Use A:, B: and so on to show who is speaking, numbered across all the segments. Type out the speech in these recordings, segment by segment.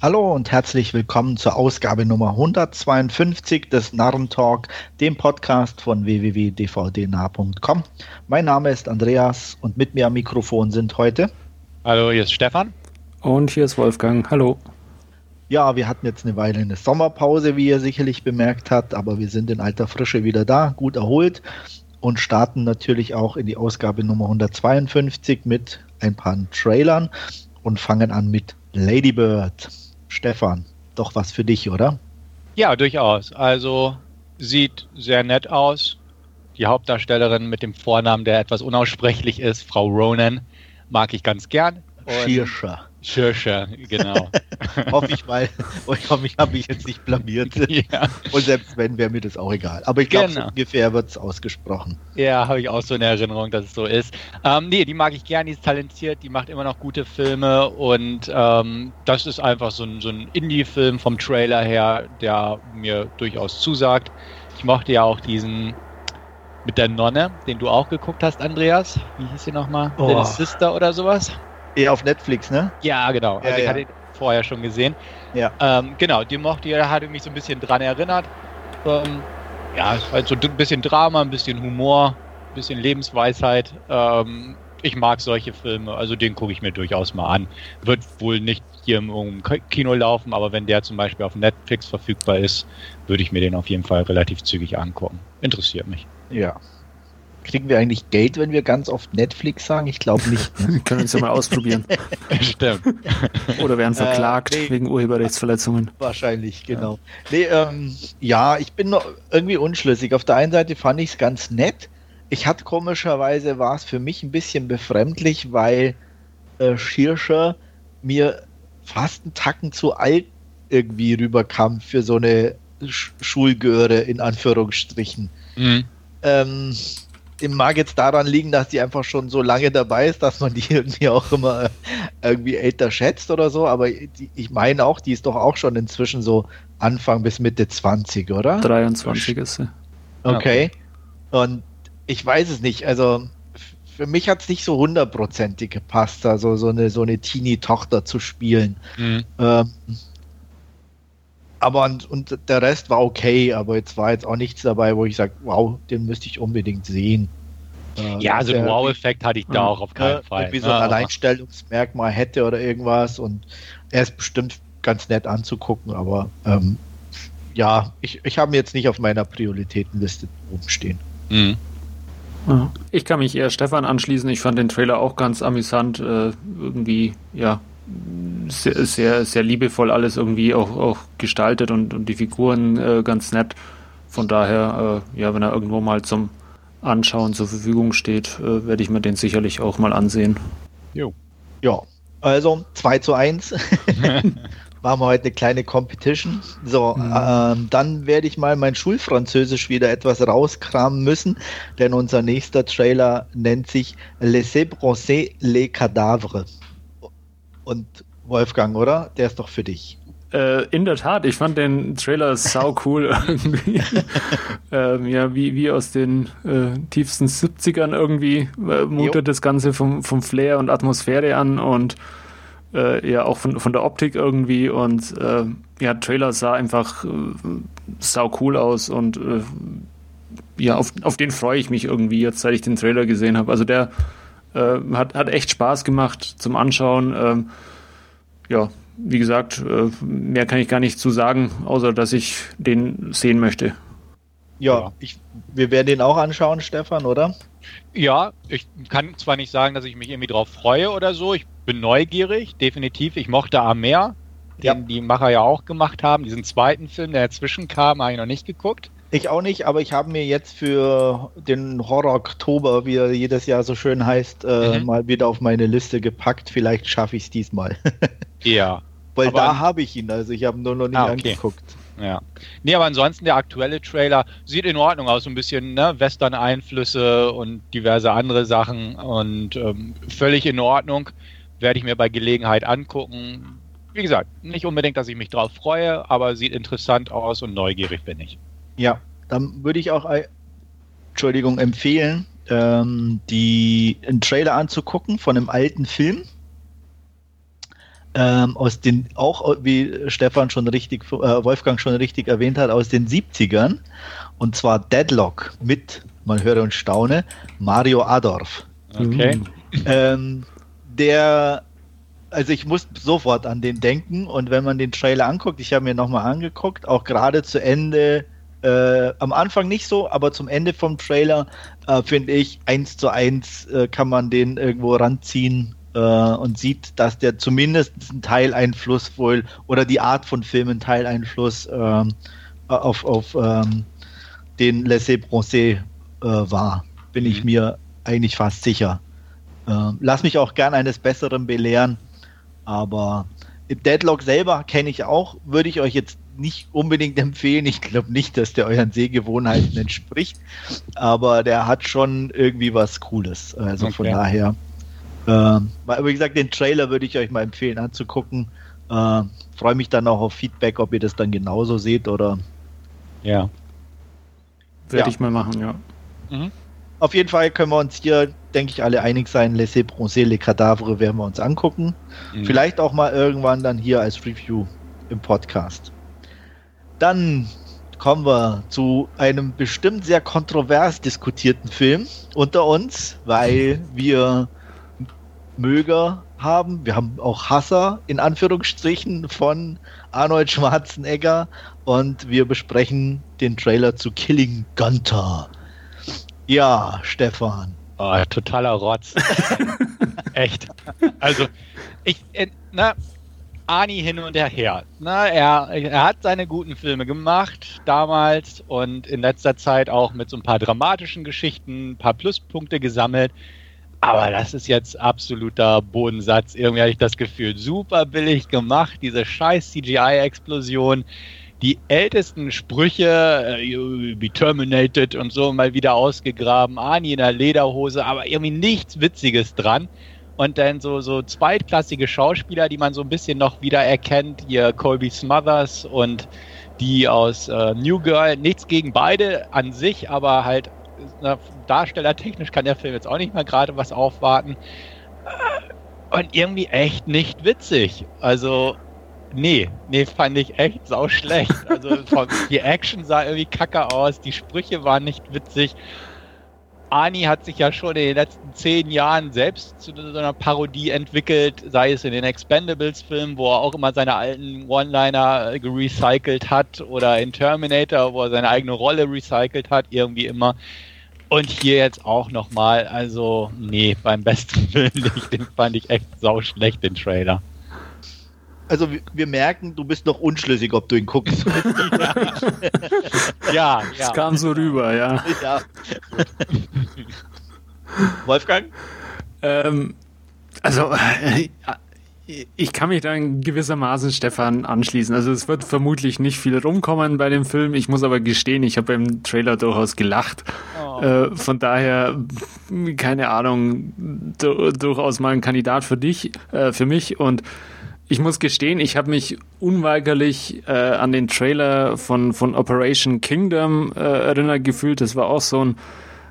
A: Hallo und herzlich willkommen zur Ausgabe Nummer 152 des Narrentalk, dem Podcast von www.dvdnah.com. Mein Name ist Andreas und mit mir am Mikrofon sind heute.
B: Hallo, hier ist Stefan.
C: Und hier ist Wolfgang. Hallo.
A: Ja, wir hatten jetzt eine Weile eine Sommerpause, wie ihr sicherlich bemerkt habt, aber wir sind in alter Frische wieder da, gut erholt und starten natürlich auch in die Ausgabe Nummer 152 mit ein paar Trailern und fangen an mit Ladybird. Stefan, doch was für dich, oder?
B: Ja, durchaus. Also sieht sehr nett aus. Die Hauptdarstellerin mit dem Vornamen, der etwas unaussprechlich ist, Frau Ronan, mag ich ganz gern.
A: Schirscher.
B: Schirscher, genau.
A: hoffe ich mal. Ich hoffe, ich habe mich jetzt nicht blamiert. Ja. Und selbst wenn, wäre mir das auch egal. Aber ich glaube, genau. so ungefähr wird es ausgesprochen.
B: Ja, habe ich auch so in Erinnerung, dass es so ist. Ähm, nee, die mag ich gern, die ist talentiert, die macht immer noch gute Filme und ähm, das ist einfach so ein, so ein Indie-Film vom Trailer her, der mir durchaus zusagt. Ich mochte ja auch diesen mit der Nonne, den du auch geguckt hast, Andreas. Wie hieß sie nochmal? Oh. Little Sister oder sowas?
A: Eh auf Netflix, ne?
B: Ja, genau. Also ja, ich hatte ihn vorher schon gesehen. Ja. Ähm, genau, die mochte ich, hatte mich so ein bisschen dran erinnert. Ähm, ja, es war halt so ein bisschen Drama, ein bisschen Humor, ein bisschen Lebensweisheit. Ähm, ich mag solche Filme, also den gucke ich mir durchaus mal an. Wird wohl nicht hier im Kino laufen, aber wenn der zum Beispiel auf Netflix verfügbar ist, würde ich mir den auf jeden Fall relativ zügig angucken. Interessiert mich.
A: Ja, Kriegen wir eigentlich Geld, wenn wir ganz oft Netflix sagen? Ich glaube nicht.
C: Ne? Können wir es ja mal ausprobieren.
B: Stimmt.
C: Oder werden verklagt äh, nee, wegen Urheberrechtsverletzungen.
A: Wahrscheinlich, genau. Ja. Nee, ähm, ja, ich bin noch irgendwie unschlüssig. Auf der einen Seite fand ich es ganz nett. Ich hatte komischerweise, war es für mich ein bisschen befremdlich, weil äh, Schirscher mir fast einen Tacken zu alt irgendwie rüberkam für so eine Sch Schulgöre in Anführungsstrichen. Mhm. Ähm, mag jetzt daran liegen, dass die einfach schon so lange dabei ist, dass man die irgendwie auch immer äh, irgendwie älter schätzt oder so. Aber die, ich meine auch, die ist doch auch schon inzwischen so Anfang bis Mitte 20, oder?
C: 23 ist sie.
A: Okay. Und ich weiß es nicht. Also für mich hat es nicht so hundertprozentig gepasst, also so eine, so eine Teenie-Tochter zu spielen. Mhm. Ähm, aber und, und, der Rest war okay, aber jetzt war jetzt auch nichts dabei, wo ich sage, wow, den müsste ich unbedingt sehen.
B: Äh, ja, so ein Wow-Effekt hatte ich da auch auf keinen Fall.
A: Wie so ein Alleinstellungsmerkmal hätte oder irgendwas und er ist bestimmt ganz nett anzugucken, aber ähm, ja, ich, ich habe ihn jetzt nicht auf meiner Prioritätenliste oben stehen. Mhm.
C: Ich kann mich eher Stefan anschließen. Ich fand den Trailer auch ganz amüsant. Äh, irgendwie, ja, sehr, sehr, sehr liebevoll alles irgendwie auch, auch gestaltet und, und die Figuren äh, ganz nett. Von daher, äh, ja, wenn er irgendwo mal zum Anschauen zur Verfügung steht, äh, werde ich mir den sicherlich auch mal ansehen.
A: Jo. Ja, also 2 zu 1. Machen wir heute eine kleine Competition. So, mhm. ähm, dann werde ich mal mein Schulfranzösisch wieder etwas rauskramen müssen, denn unser nächster Trailer nennt sich Laissez brosser les cadavres und Wolfgang, oder? Der ist doch für dich.
C: Äh, in der Tat, ich fand den Trailer sau cool irgendwie. ähm, ja, wie, wie aus den äh, tiefsten 70ern irgendwie äh, mutet das Ganze vom, vom Flair und Atmosphäre an und äh, ja auch von, von der Optik irgendwie und äh, ja, Trailer sah einfach äh, sau cool aus und äh, ja, auf, auf den freue ich mich irgendwie jetzt, seit ich den Trailer gesehen habe. Also der äh, hat, hat echt Spaß gemacht zum Anschauen. Ähm, ja, wie gesagt, äh, mehr kann ich gar nicht zu sagen, außer dass ich den sehen möchte.
A: Ja, ich, wir werden den auch anschauen, Stefan, oder?
B: Ja, ich kann zwar nicht sagen, dass ich mich irgendwie drauf freue oder so. Ich bin neugierig, definitiv. Ich mochte Amer, den ja. die Macher ja auch gemacht haben. Diesen zweiten Film, der dazwischen kam, habe ich noch nicht geguckt.
A: Ich auch nicht, aber ich habe mir jetzt für den Horror Oktober, wie er jedes Jahr so schön heißt, äh, mhm. mal wieder auf meine Liste gepackt. Vielleicht schaffe ich es diesmal.
B: ja.
A: Weil aber da habe ich ihn, also ich habe ihn nur noch nicht ah, okay. angeguckt.
B: Ja. Nee, aber ansonsten der aktuelle Trailer sieht in Ordnung aus, so ein bisschen ne, Western-Einflüsse und diverse andere Sachen und ähm, völlig in Ordnung. Werde ich mir bei Gelegenheit angucken. Wie gesagt, nicht unbedingt, dass ich mich drauf freue, aber sieht interessant aus und neugierig bin ich.
A: Ja, dann würde ich auch, Entschuldigung, empfehlen, ähm, die einen Trailer anzugucken von einem alten Film. ähm, aus den, auch wie Stefan schon richtig, äh, Wolfgang schon richtig erwähnt hat, aus den 70ern. Und zwar Deadlock mit, man höre und staune, Mario Adorf.
B: Okay.
A: Ähm, der, also ich muss sofort an den denken und wenn man den Trailer anguckt, ich habe mir nochmal angeguckt, auch gerade zu Ende, äh, am Anfang nicht so, aber zum Ende vom Trailer äh, finde ich, eins zu eins äh, kann man den irgendwo ranziehen äh, und sieht, dass der zumindest einen Teileinfluss wohl oder die Art von Filmen Teileinfluss ähm, auf, auf ähm, den Laissez Bronzé äh, war. Bin mhm. ich mir eigentlich fast sicher. Äh, lass mich auch gern eines Besseren belehren, aber Deadlock selber kenne ich auch, würde ich euch jetzt nicht unbedingt empfehlen. Ich glaube nicht, dass der euren Sehgewohnheiten entspricht, aber der hat schon irgendwie was Cooles. Also okay. von daher aber wie gesagt, den Trailer würde ich euch mal empfehlen anzugucken. Äh, Freue mich dann auch auf Feedback, ob ihr das dann genauso seht oder.
C: Ja. Werde ja. ich mal machen, ja.
A: Mhm. Auf jeden Fall können wir uns hier, denke ich, alle einig sein. Laissez bronzer les cadavres werden wir uns angucken. Mhm. Vielleicht auch mal irgendwann dann hier als Review im Podcast. Dann kommen wir zu einem bestimmt sehr kontrovers diskutierten Film unter uns, weil wir Möger haben. Wir haben auch Hasser in Anführungsstrichen von Arnold Schwarzenegger und wir besprechen den Trailer zu Killing Gunter. Ja, Stefan.
B: Oh, totaler Rotz. Echt. Also, ich, äh, na, Ani hin und her. Na, er, er hat seine guten Filme gemacht damals und in letzter Zeit auch mit so ein paar dramatischen Geschichten ein paar Pluspunkte gesammelt. Aber das ist jetzt absoluter Bodensatz. Irgendwie habe ich das Gefühl, super billig gemacht, diese scheiß CGI-Explosion. Die ältesten Sprüche, äh, be terminated und so, mal wieder ausgegraben. Ani in der Lederhose, aber irgendwie nichts Witziges dran. Und dann so, so zweitklassige Schauspieler, die man so ein bisschen noch wieder erkennt. Hier Colby Smothers und die aus äh, New Girl. Nichts gegen beide an sich, aber halt na, darstellertechnisch kann der Film jetzt auch nicht mal gerade was aufwarten. Und irgendwie echt nicht witzig. Also, nee, nee, fand ich echt sau schlecht. Also, die Action sah irgendwie kacke aus, die Sprüche waren nicht witzig. Ani hat sich ja schon in den letzten zehn Jahren selbst zu so einer Parodie entwickelt, sei es in den Expendables-Filmen, wo er auch immer seine alten One-Liner gerecycelt hat, oder in Terminator, wo er seine eigene Rolle recycelt hat, irgendwie immer. Und hier jetzt auch nochmal, also nee, beim besten nicht, den fand ich echt sau schlecht, den Trailer.
A: Also wir merken, du bist noch unschlüssig, ob du ihn guckst.
C: ja. ja, ja. kam so rüber, ja. ja.
A: Wolfgang?
C: Ähm, also, äh, ich kann mich da in gewissermaßen Stefan anschließen. Also es wird vermutlich nicht viel rumkommen bei dem Film. Ich muss aber gestehen, ich habe im Trailer durchaus gelacht. Oh. Äh, von daher, keine Ahnung, du, durchaus mal ein Kandidat für dich, äh, für mich. Und ich muss gestehen, ich habe mich unweigerlich äh, an den Trailer von, von Operation Kingdom äh, erinnert gefühlt. Das war auch so ein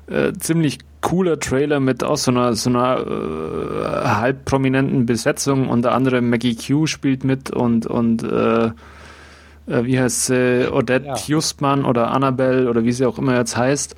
C: äh, ziemlich cooler Trailer mit auch so einer, so einer äh, halb prominenten Besetzung. Unter anderem Maggie Q spielt mit und, und äh, äh wie heißt sie, Odette ja. Justmann oder Annabelle oder wie sie auch immer jetzt heißt.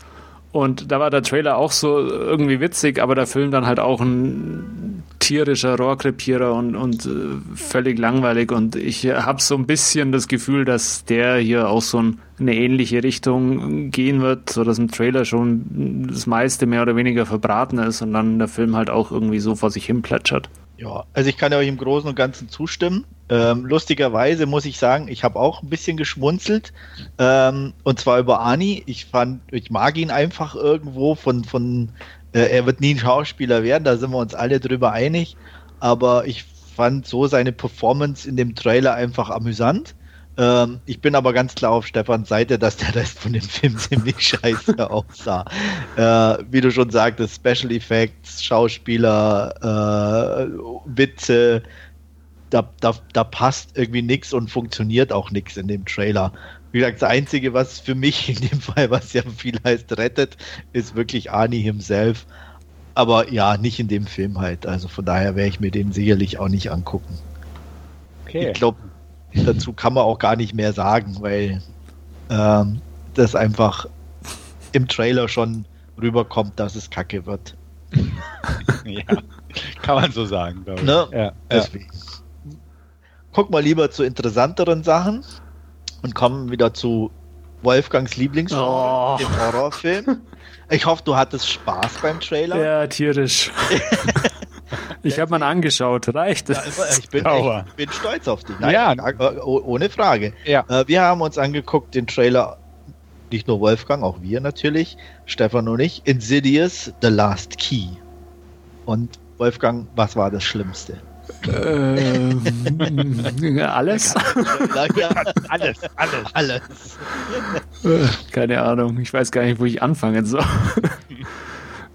C: Und da war der Trailer auch so irgendwie witzig, aber der Film dann halt auch ein tierischer Rohrkrepierer und, und äh, völlig langweilig. Und ich habe so ein bisschen das Gefühl, dass der hier auch so ein, eine ähnliche Richtung gehen wird, so dass im Trailer schon das meiste mehr oder weniger verbraten ist und dann der Film halt auch irgendwie so vor sich hin plätschert.
A: Ja, also ich kann euch im Großen und Ganzen zustimmen. Ähm, lustigerweise muss ich sagen, ich habe auch ein bisschen geschmunzelt. Ähm, und zwar über Ani. Ich fand, ich mag ihn einfach irgendwo von, von äh, er wird nie ein Schauspieler werden, da sind wir uns alle drüber einig. Aber ich fand so seine Performance in dem Trailer einfach amüsant. Ähm, ich bin aber ganz klar auf Stefans Seite, dass der Rest von dem Film ziemlich scheiße aussah. Äh, wie du schon sagtest, Special Effects, Schauspieler, äh, Witze, da, da, da passt irgendwie nichts und funktioniert auch nichts in dem Trailer. Wie gesagt, das Einzige, was für mich in dem Fall, was ja viel heißt, rettet, ist wirklich Arnie himself. Aber ja, nicht in dem Film halt. Also von daher werde ich mir den sicherlich auch nicht angucken. okay. Ich glaube, dazu kann man auch gar nicht mehr sagen, weil ähm, das einfach im Trailer schon rüberkommt, dass es kacke wird.
B: ja, kann man so sagen,
A: glaube ich. Ne? Ja, Deswegen. Ja. Guck mal lieber zu interessanteren Sachen und kommen wieder zu Wolfgangs oh. dem Horrorfilm. Ich hoffe, du hattest Spaß beim Trailer.
C: Ja, tierisch. ich habe mal angeschaut, reicht es?
A: Ja, ich, bin, ich bin stolz auf dich. Nein, ja. ohne Frage. Ja. Äh, wir haben uns angeguckt, den Trailer, nicht nur Wolfgang, auch wir natürlich, Stefan und ich, Insidious, The Last Key. Und Wolfgang, was war das Schlimmste?
C: Ähm, alles?
B: alles, alles. Alles.
C: Keine Ahnung, ich weiß gar nicht, wo ich anfangen soll.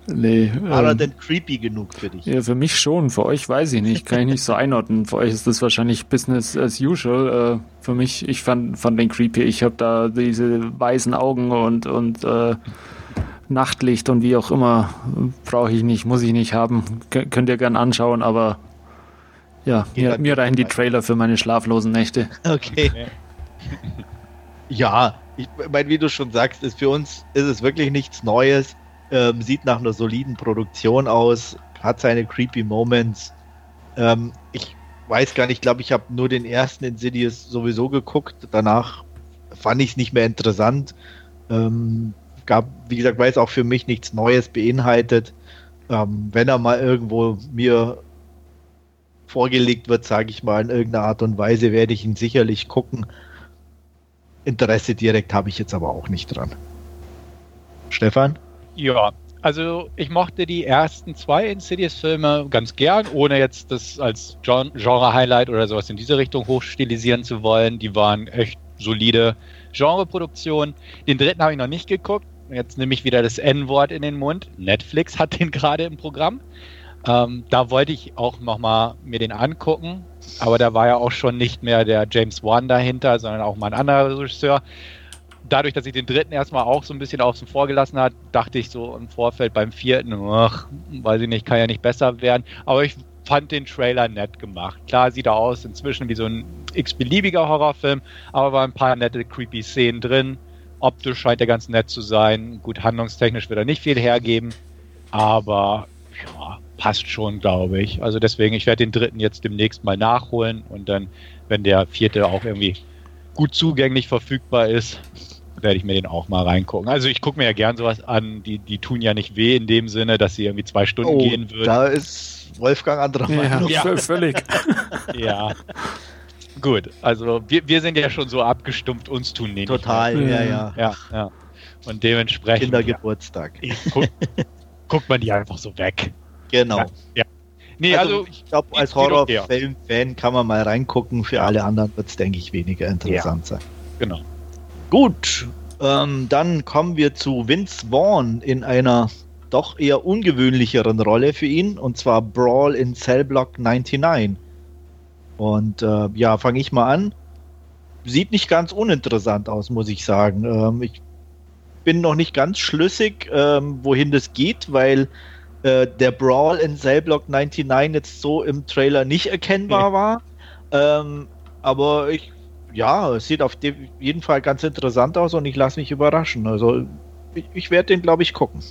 C: Nee.
A: War ähm, er denn creepy genug für dich?
C: Ja, für mich schon. Für euch weiß ich nicht. Kann ich nicht so einordnen. Für euch ist das wahrscheinlich Business as usual. Äh, für mich, ich fand, fand den creepy. Ich habe da diese weißen Augen und, und äh, Nachtlicht und wie auch immer. Brauche ich nicht, muss ich nicht haben. K könnt ihr gern anschauen, aber ja, mir, mir reichen die Trailer für meine schlaflosen Nächte.
A: Okay. ja, ich meine, wie du schon sagst, ist für uns ist es wirklich nichts Neues. Ähm, sieht nach einer soliden Produktion aus, hat seine creepy Moments. Ähm, ich weiß gar nicht, ich glaube, ich habe nur den ersten Insidious sowieso geguckt. Danach fand ich es nicht mehr interessant. Ähm, gab, wie gesagt, weil es auch für mich nichts Neues beinhaltet. Ähm, wenn er mal irgendwo mir vorgelegt wird, sage ich mal, in irgendeiner Art und Weise, werde ich ihn sicherlich gucken. Interesse direkt habe ich jetzt aber auch nicht dran. Stefan?
B: Ja, also ich mochte die ersten zwei Insidious-Filme ganz gern, ohne jetzt das als Genre-Highlight oder sowas in diese Richtung hochstilisieren zu wollen. Die waren echt solide Genreproduktionen. Den dritten habe ich noch nicht geguckt. Jetzt nehme ich wieder das N-Wort in den Mund. Netflix hat den gerade im Programm. Ähm, da wollte ich auch nochmal mir den angucken, aber da war ja auch schon nicht mehr der James Wan dahinter, sondern auch mal ein anderer Regisseur. Dadurch, dass ich den dritten erstmal auch so ein bisschen außen vor gelassen hat, dachte ich so im Vorfeld beim vierten, ach, weiß ich nicht, kann ja nicht besser werden. Aber ich fand den Trailer nett gemacht. Klar sieht er aus inzwischen wie so ein x-beliebiger Horrorfilm, aber war ein paar nette, creepy Szenen drin. Optisch scheint er ganz nett zu sein. Gut, handlungstechnisch wird er nicht viel hergeben, aber ja, passt schon, glaube ich. Also deswegen, ich werde den dritten jetzt demnächst mal nachholen und dann, wenn der vierte auch irgendwie gut zugänglich verfügbar ist, werde ich mir den auch mal reingucken. Also ich gucke mir ja gern sowas an, die, die tun ja nicht weh in dem Sinne, dass sie irgendwie zwei Stunden oh, gehen würden.
A: Da ist Wolfgang anderer
C: Meinung. Ja, ja. völlig.
B: ja. Gut, also wir, wir sind ja schon so abgestumpft, uns tun nicht.
A: Total, ja,
B: ja. ja, ja. Und dementsprechend.
A: Kindergeburtstag.
B: Ja, guck, guckt man die einfach so weg.
A: Genau. Ja.
B: ja.
A: Nee, also, also ich glaube, als Horrorfilm-Fan kann man mal reingucken. Für alle anderen wird es, denke ich, weniger interessant ja. sein.
B: Genau.
A: Gut, ähm, dann kommen wir zu Vince Vaughn in einer doch eher ungewöhnlicheren Rolle für ihn, und zwar Brawl in Cellblock 99. Und äh, ja, fange ich mal an. Sieht nicht ganz uninteressant aus, muss ich sagen. Ähm, ich bin noch nicht ganz schlüssig, ähm, wohin das geht, weil äh, der Brawl in Cellblock 99 jetzt so im Trailer nicht erkennbar war. Ähm, aber ich, ja, es sieht auf jeden Fall ganz interessant aus und ich lasse mich überraschen. Also ich, ich werde den, glaube ich, gucken.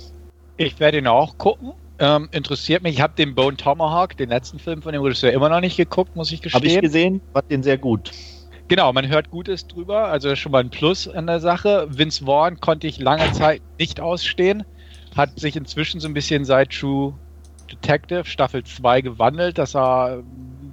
B: Ich werde ihn auch gucken. Ähm, interessiert mich. Ich habe den Bone Tomahawk, den letzten Film von dem Regisseur, immer noch nicht geguckt, muss ich gestehen. Habe
A: ich gesehen, fand den sehr gut.
B: Genau, man hört Gutes drüber, also schon mal ein Plus an der Sache. Vince Vaughn konnte ich lange Zeit nicht ausstehen hat sich inzwischen so ein bisschen seit True Detective Staffel 2 gewandelt, dass er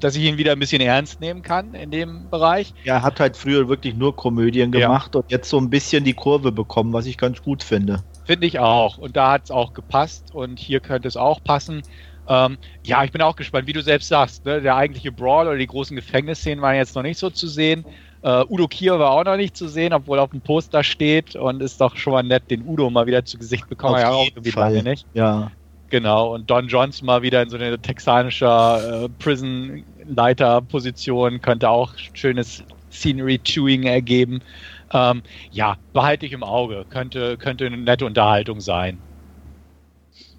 B: dass ich ihn wieder ein bisschen ernst nehmen kann in dem Bereich.
A: Er hat halt früher wirklich nur Komödien gemacht ja. und jetzt so ein bisschen die Kurve bekommen, was ich ganz gut finde.
B: Finde ich auch. Und da hat es auch gepasst und hier könnte es auch passen. Ähm, ja, ich bin auch gespannt, wie du selbst sagst. Ne? Der eigentliche Brawl oder die großen Gefängnisszenen waren jetzt noch nicht so zu sehen. Uh, Udo Kier war auch noch nicht zu sehen, obwohl er auf dem Poster steht und ist doch schon mal nett, den Udo mal wieder zu Gesicht bekommen.
A: Auf ja auch irgendwie lange
B: nicht.
A: Ja.
B: Genau, und Don Johnson mal wieder in so eine texanische äh, Prison-Leiter-Position könnte auch schönes Scenery-Chewing ergeben. Ähm, ja, behalte ich im Auge. Könnte, könnte eine nette Unterhaltung sein.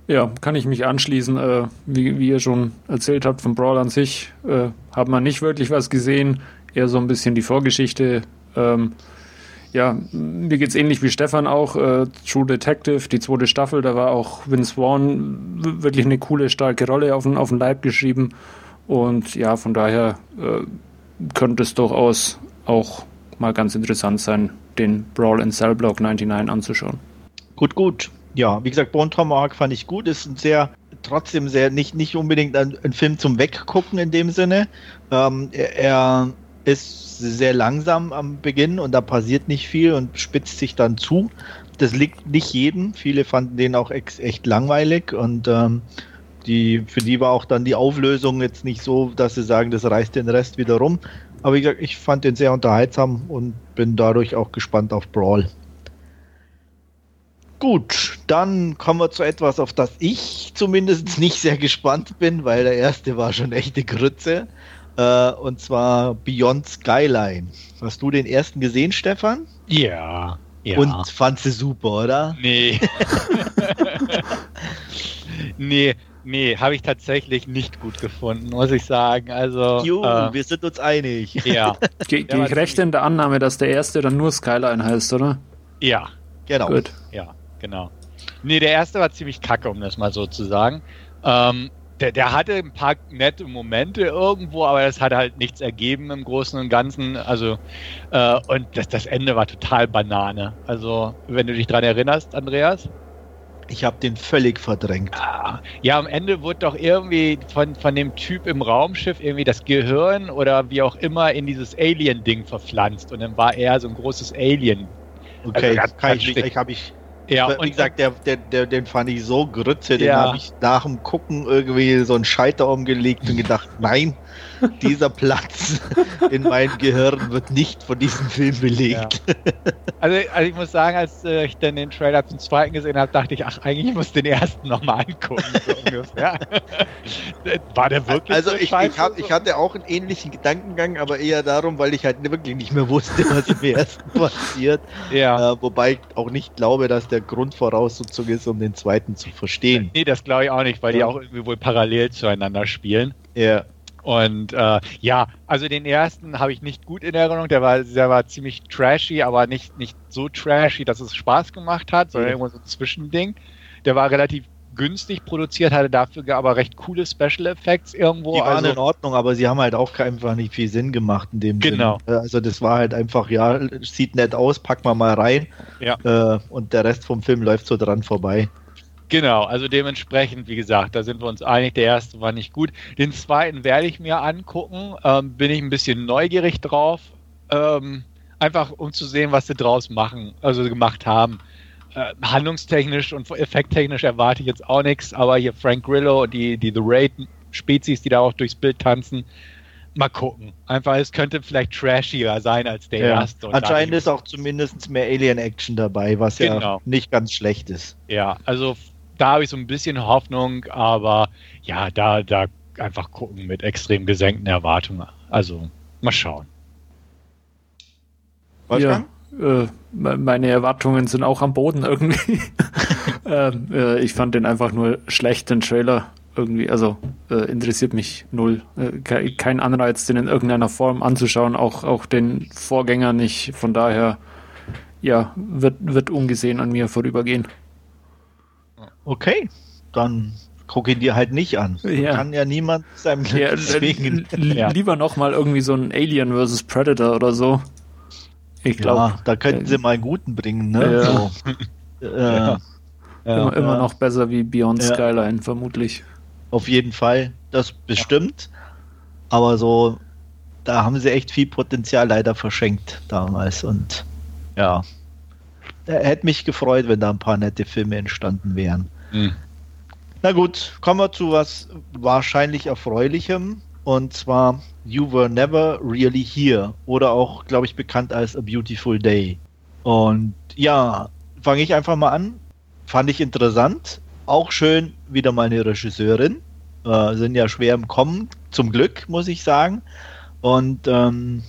C: Ja, kann ich mich anschließen. Äh, wie, wie, ihr schon erzählt habt, vom Brawl an sich äh, hat man nicht wirklich was gesehen, eher so ein bisschen die Vorgeschichte. Ähm, ja, mir geht es ähnlich wie Stefan auch. Äh, True Detective, die zweite Staffel, da war auch Vince Vaughn wirklich eine coole, starke Rolle auf den, auf den Leib geschrieben. Und ja, von daher äh, könnte es durchaus auch mal ganz interessant sein, den Brawl in Cell Block 99 anzuschauen.
A: Gut, gut. Ja, wie gesagt, Bone Tomahawk fand ich gut. Ist ein sehr, trotzdem sehr, nicht, nicht unbedingt ein, ein Film zum Weggucken in dem Sinne. Ähm, er, er ist sehr langsam am Beginn und da passiert nicht viel und spitzt sich dann zu. Das liegt nicht jedem. Viele fanden den auch echt langweilig und ähm, die, für die war auch dann die Auflösung jetzt nicht so, dass sie sagen, das reißt den Rest wieder rum. Aber wie gesagt, ich fand den sehr unterhaltsam und bin dadurch auch gespannt auf Brawl. Gut, dann kommen wir zu etwas, auf das ich zumindest nicht sehr gespannt bin, weil der erste war schon echte Grütze. Äh, und zwar Beyond Skyline. Hast du den ersten gesehen, Stefan?
B: Ja. ja.
A: Und fandst du super, oder?
B: Nee. nee, nee, habe ich tatsächlich nicht gut gefunden, muss ich sagen. Also,
A: jo, äh, wir sind uns einig.
C: Ja. Ge Gehe ich recht in der Annahme, dass der erste dann nur Skyline heißt, oder?
B: Ja.
A: Genau. Gut.
B: Ja genau. Nee, der erste war ziemlich kacke, um das mal so zu sagen. Ähm, der, der, hatte ein paar nette Momente irgendwo, aber das hat halt nichts ergeben im Großen und Ganzen. Also, äh, und das, das Ende war total Banane. Also, wenn du dich dran erinnerst, Andreas?
A: Ich habe den völlig verdrängt.
B: Ah, ja, am Ende wurde doch irgendwie von, von dem Typ im Raumschiff irgendwie das Gehirn oder wie auch immer in dieses Alien-Ding verpflanzt. Und dann war er so ein großes Alien.
A: Okay, also kann ich, ich habe ich ja, wie gesagt, der, der, der, den fand ich so grütze, den ja. habe ich nach dem Gucken irgendwie so einen Scheiter umgelegt und gedacht, nein, dieser Platz in meinem Gehirn wird nicht von diesem Film belegt. Ja.
B: Also, also ich muss sagen, als äh, ich dann den Trailer zum zweiten gesehen habe, dachte ich, ach, eigentlich muss ich den ersten nochmal angucken. ja.
A: War der wirklich Also so ich, ich, hab, ich hatte auch einen ähnlichen Gedankengang, aber eher darum, weil ich halt wirklich nicht mehr wusste, was im ersten passiert. Ja. Äh, wobei ich auch nicht glaube, dass der Grundvoraussetzung ist, um den zweiten zu verstehen.
B: Nee, das glaube ich auch nicht, weil die auch irgendwie wohl parallel zueinander spielen.
A: Ja.
B: Und äh, ja, also den ersten habe ich nicht gut in Erinnerung. Der war, der war ziemlich trashy, aber nicht, nicht so trashy, dass es Spaß gemacht hat, sondern mhm. irgendwo so ein Zwischending. Der war relativ günstig produziert, hatte dafür aber recht coole Special Effects irgendwo.
A: Die waren also, in Ordnung, aber sie haben halt auch einfach nicht viel Sinn gemacht in dem
B: Genau.
A: Sinn. Also das war halt einfach, ja, sieht nett aus, packen wir mal rein.
B: Ja.
A: Äh, und der Rest vom Film läuft so dran vorbei.
B: Genau, also dementsprechend, wie gesagt, da sind wir uns einig, der erste war nicht gut. Den zweiten werde ich mir angucken, ähm, bin ich ein bisschen neugierig drauf, ähm, einfach um zu sehen, was sie draus machen, also gemacht haben. Äh, handlungstechnisch und effekttechnisch erwarte ich jetzt auch nichts, aber hier Frank Grillo und die, die The Raid-Spezies, die da auch durchs Bild tanzen, mal gucken. Einfach, es könnte vielleicht trashier sein als der ja. erste.
A: Anscheinend ist auch zumindest mehr Alien-Action dabei, was genau. ja nicht ganz schlecht ist.
B: Ja, also da habe ich so ein bisschen Hoffnung, aber ja, da, da einfach gucken mit extrem gesenkten Erwartungen. Also mal schauen.
C: Ja, äh, meine Erwartungen sind auch am Boden irgendwie. ähm, äh, ich fand den einfach nur schlecht, den Trailer irgendwie, also äh, interessiert mich null. Äh, kein Anreiz, den in irgendeiner Form anzuschauen, auch, auch den Vorgänger nicht. Von daher, ja, wird, wird ungesehen an mir vorübergehen.
A: Okay, dann gucke ihn dir halt nicht an.
C: Ja.
A: Kann ja niemand seinem Glück ja,
C: zwingen. Ja. Lieber nochmal irgendwie so ein Alien vs. Predator oder so.
A: Ich glaube. Ja, da könnten äh, sie mal einen guten bringen, ne? Ja. So.
C: äh, immer, immer, noch besser wie Beyond Skyline, vermutlich.
A: Auf jeden Fall, das bestimmt. Aber so, da haben sie echt viel Potenzial leider verschenkt damals. Und ja, hätte mich gefreut, wenn da ein paar nette Filme entstanden wären. Mhm. Na gut, kommen wir zu was wahrscheinlich Erfreulichem. Und zwar You Were Never Really Here. Oder auch, glaube ich, bekannt als A Beautiful Day. Und ja, fange ich einfach mal an. Fand ich interessant. Auch schön, wieder mal eine Regisseurin. Äh, sind ja schwer im Kommen, zum Glück, muss ich sagen. Und ähm,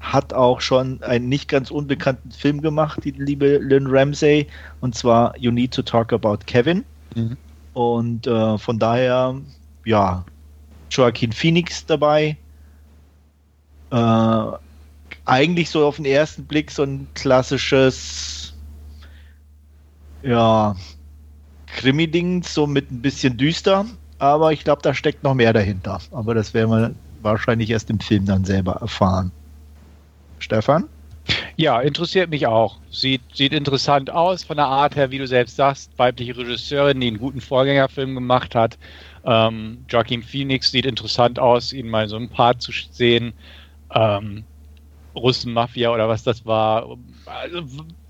A: hat auch schon einen nicht ganz unbekannten Film gemacht, die liebe Lynn Ramsey, und zwar You Need to Talk About Kevin. Mhm. Und äh, von daher, ja, Joaquin Phoenix dabei. Äh, eigentlich so auf den ersten Blick so ein klassisches, ja, Krimi-Ding, so mit ein bisschen düster. Aber ich glaube, da steckt noch mehr dahinter. Aber das werden wir wahrscheinlich erst im Film dann selber erfahren. Stefan?
B: Ja, interessiert mich auch. Sieht, sieht interessant aus von der Art her, wie du selbst sagst. Weibliche Regisseurin, die einen guten Vorgängerfilm gemacht hat. Ähm, Joaquin Phoenix sieht interessant aus, ihn mal so ein Part zu sehen. Ähm, Russenmafia oder was das war. Also,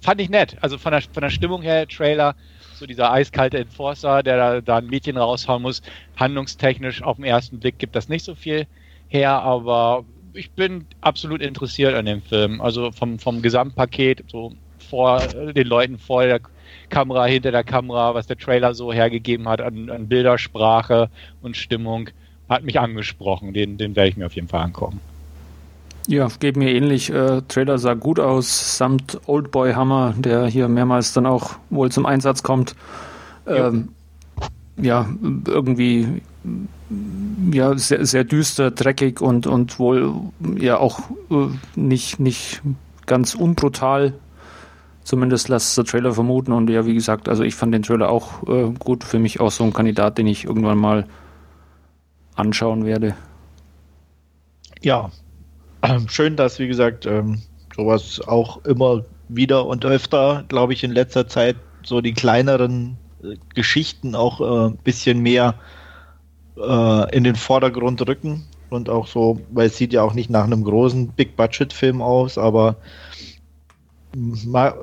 B: fand ich nett. Also von der, von der Stimmung her, Trailer, so dieser eiskalte Enforcer, der da, da ein Mädchen raushauen muss. Handlungstechnisch auf den ersten Blick gibt das nicht so viel her, aber ich bin absolut interessiert an dem Film. Also vom, vom Gesamtpaket, so vor den Leuten vor der Kamera, hinter der Kamera, was der Trailer so hergegeben hat an, an Bildersprache und Stimmung, hat mich angesprochen. Den, den werde ich mir auf jeden Fall angucken.
C: Ja, geht mir ähnlich. Äh, Trailer sah gut aus, samt Oldboy Hammer, der hier mehrmals dann auch wohl zum Einsatz kommt. Ähm, ja, irgendwie ja, sehr, sehr düster, dreckig und, und wohl ja auch äh, nicht, nicht ganz unbrutal. Zumindest lässt der Trailer vermuten. Und ja, wie gesagt, also ich fand den Trailer auch äh, gut. Für mich auch so ein Kandidat, den ich irgendwann mal anschauen werde.
A: Ja, ähm, schön, dass, wie gesagt, ähm, sowas auch immer wieder und öfter, glaube ich, in letzter Zeit so die kleineren äh, Geschichten auch ein äh, bisschen mehr äh, in den Vordergrund rücken und auch so, weil es sieht ja auch nicht nach einem großen Big-Budget-Film aus, aber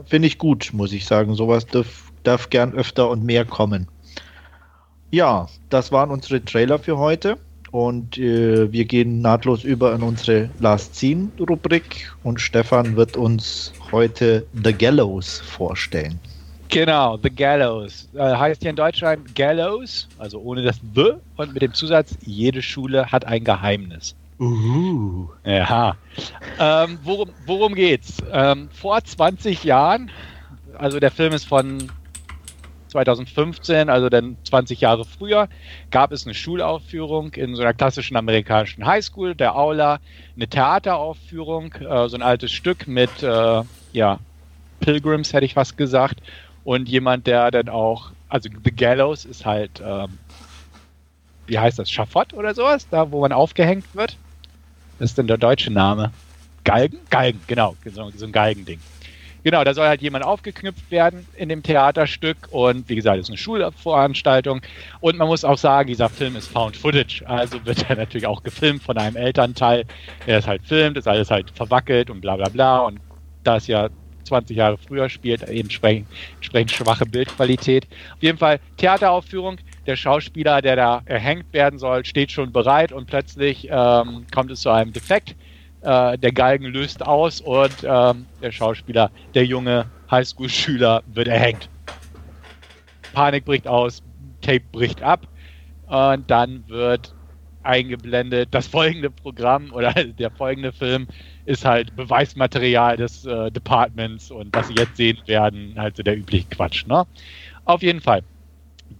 A: finde ich gut, muss ich sagen. Sowas darf, darf gern öfter und mehr kommen. Ja, das waren unsere Trailer für heute und äh, wir gehen nahtlos über in unsere Last Scene Rubrik und Stefan wird uns heute The Gallows vorstellen.
B: Genau, The Gallows. Äh, heißt hier in Deutschland Gallows, also ohne das The und mit dem Zusatz, jede Schule hat ein Geheimnis.
A: Uhu.
B: Ja. Ähm, worum, worum geht's? Ähm, vor 20 Jahren, also der Film ist von 2015, also dann 20 Jahre früher, gab es eine Schulaufführung in so einer klassischen amerikanischen Highschool, der Aula, eine Theateraufführung, äh, so ein altes Stück mit, äh, ja, Pilgrims hätte ich fast gesagt und jemand, der dann auch, also The Gallows ist halt, ähm, wie heißt das, Schafott oder sowas, da wo man aufgehängt wird. Das ist denn der deutsche Name. Galgen? Galgen, genau, so, so ein Galgending. Genau, da soll halt jemand aufgeknüpft werden in dem Theaterstück und wie gesagt, es ist eine Schulveranstaltung und man muss auch sagen, dieser Film ist Found Footage, also wird er natürlich auch gefilmt von einem Elternteil, der es halt filmt, ist alles halt verwackelt und bla bla bla und da es ja 20 Jahre früher spielt, entsprechend, entsprechend schwache Bildqualität. Auf jeden Fall Theateraufführung. Der Schauspieler, der da erhängt werden soll, steht schon bereit und plötzlich ähm, kommt es zu einem Defekt. Äh, der Galgen löst aus und ähm, der Schauspieler, der junge Highschool-Schüler, wird erhängt. Panik bricht aus, Tape bricht ab und dann wird eingeblendet das folgende Programm oder der folgende Film ist halt Beweismaterial des äh, Departments und was sie jetzt sehen werden, halt so der übliche Quatsch. Ne? Auf jeden Fall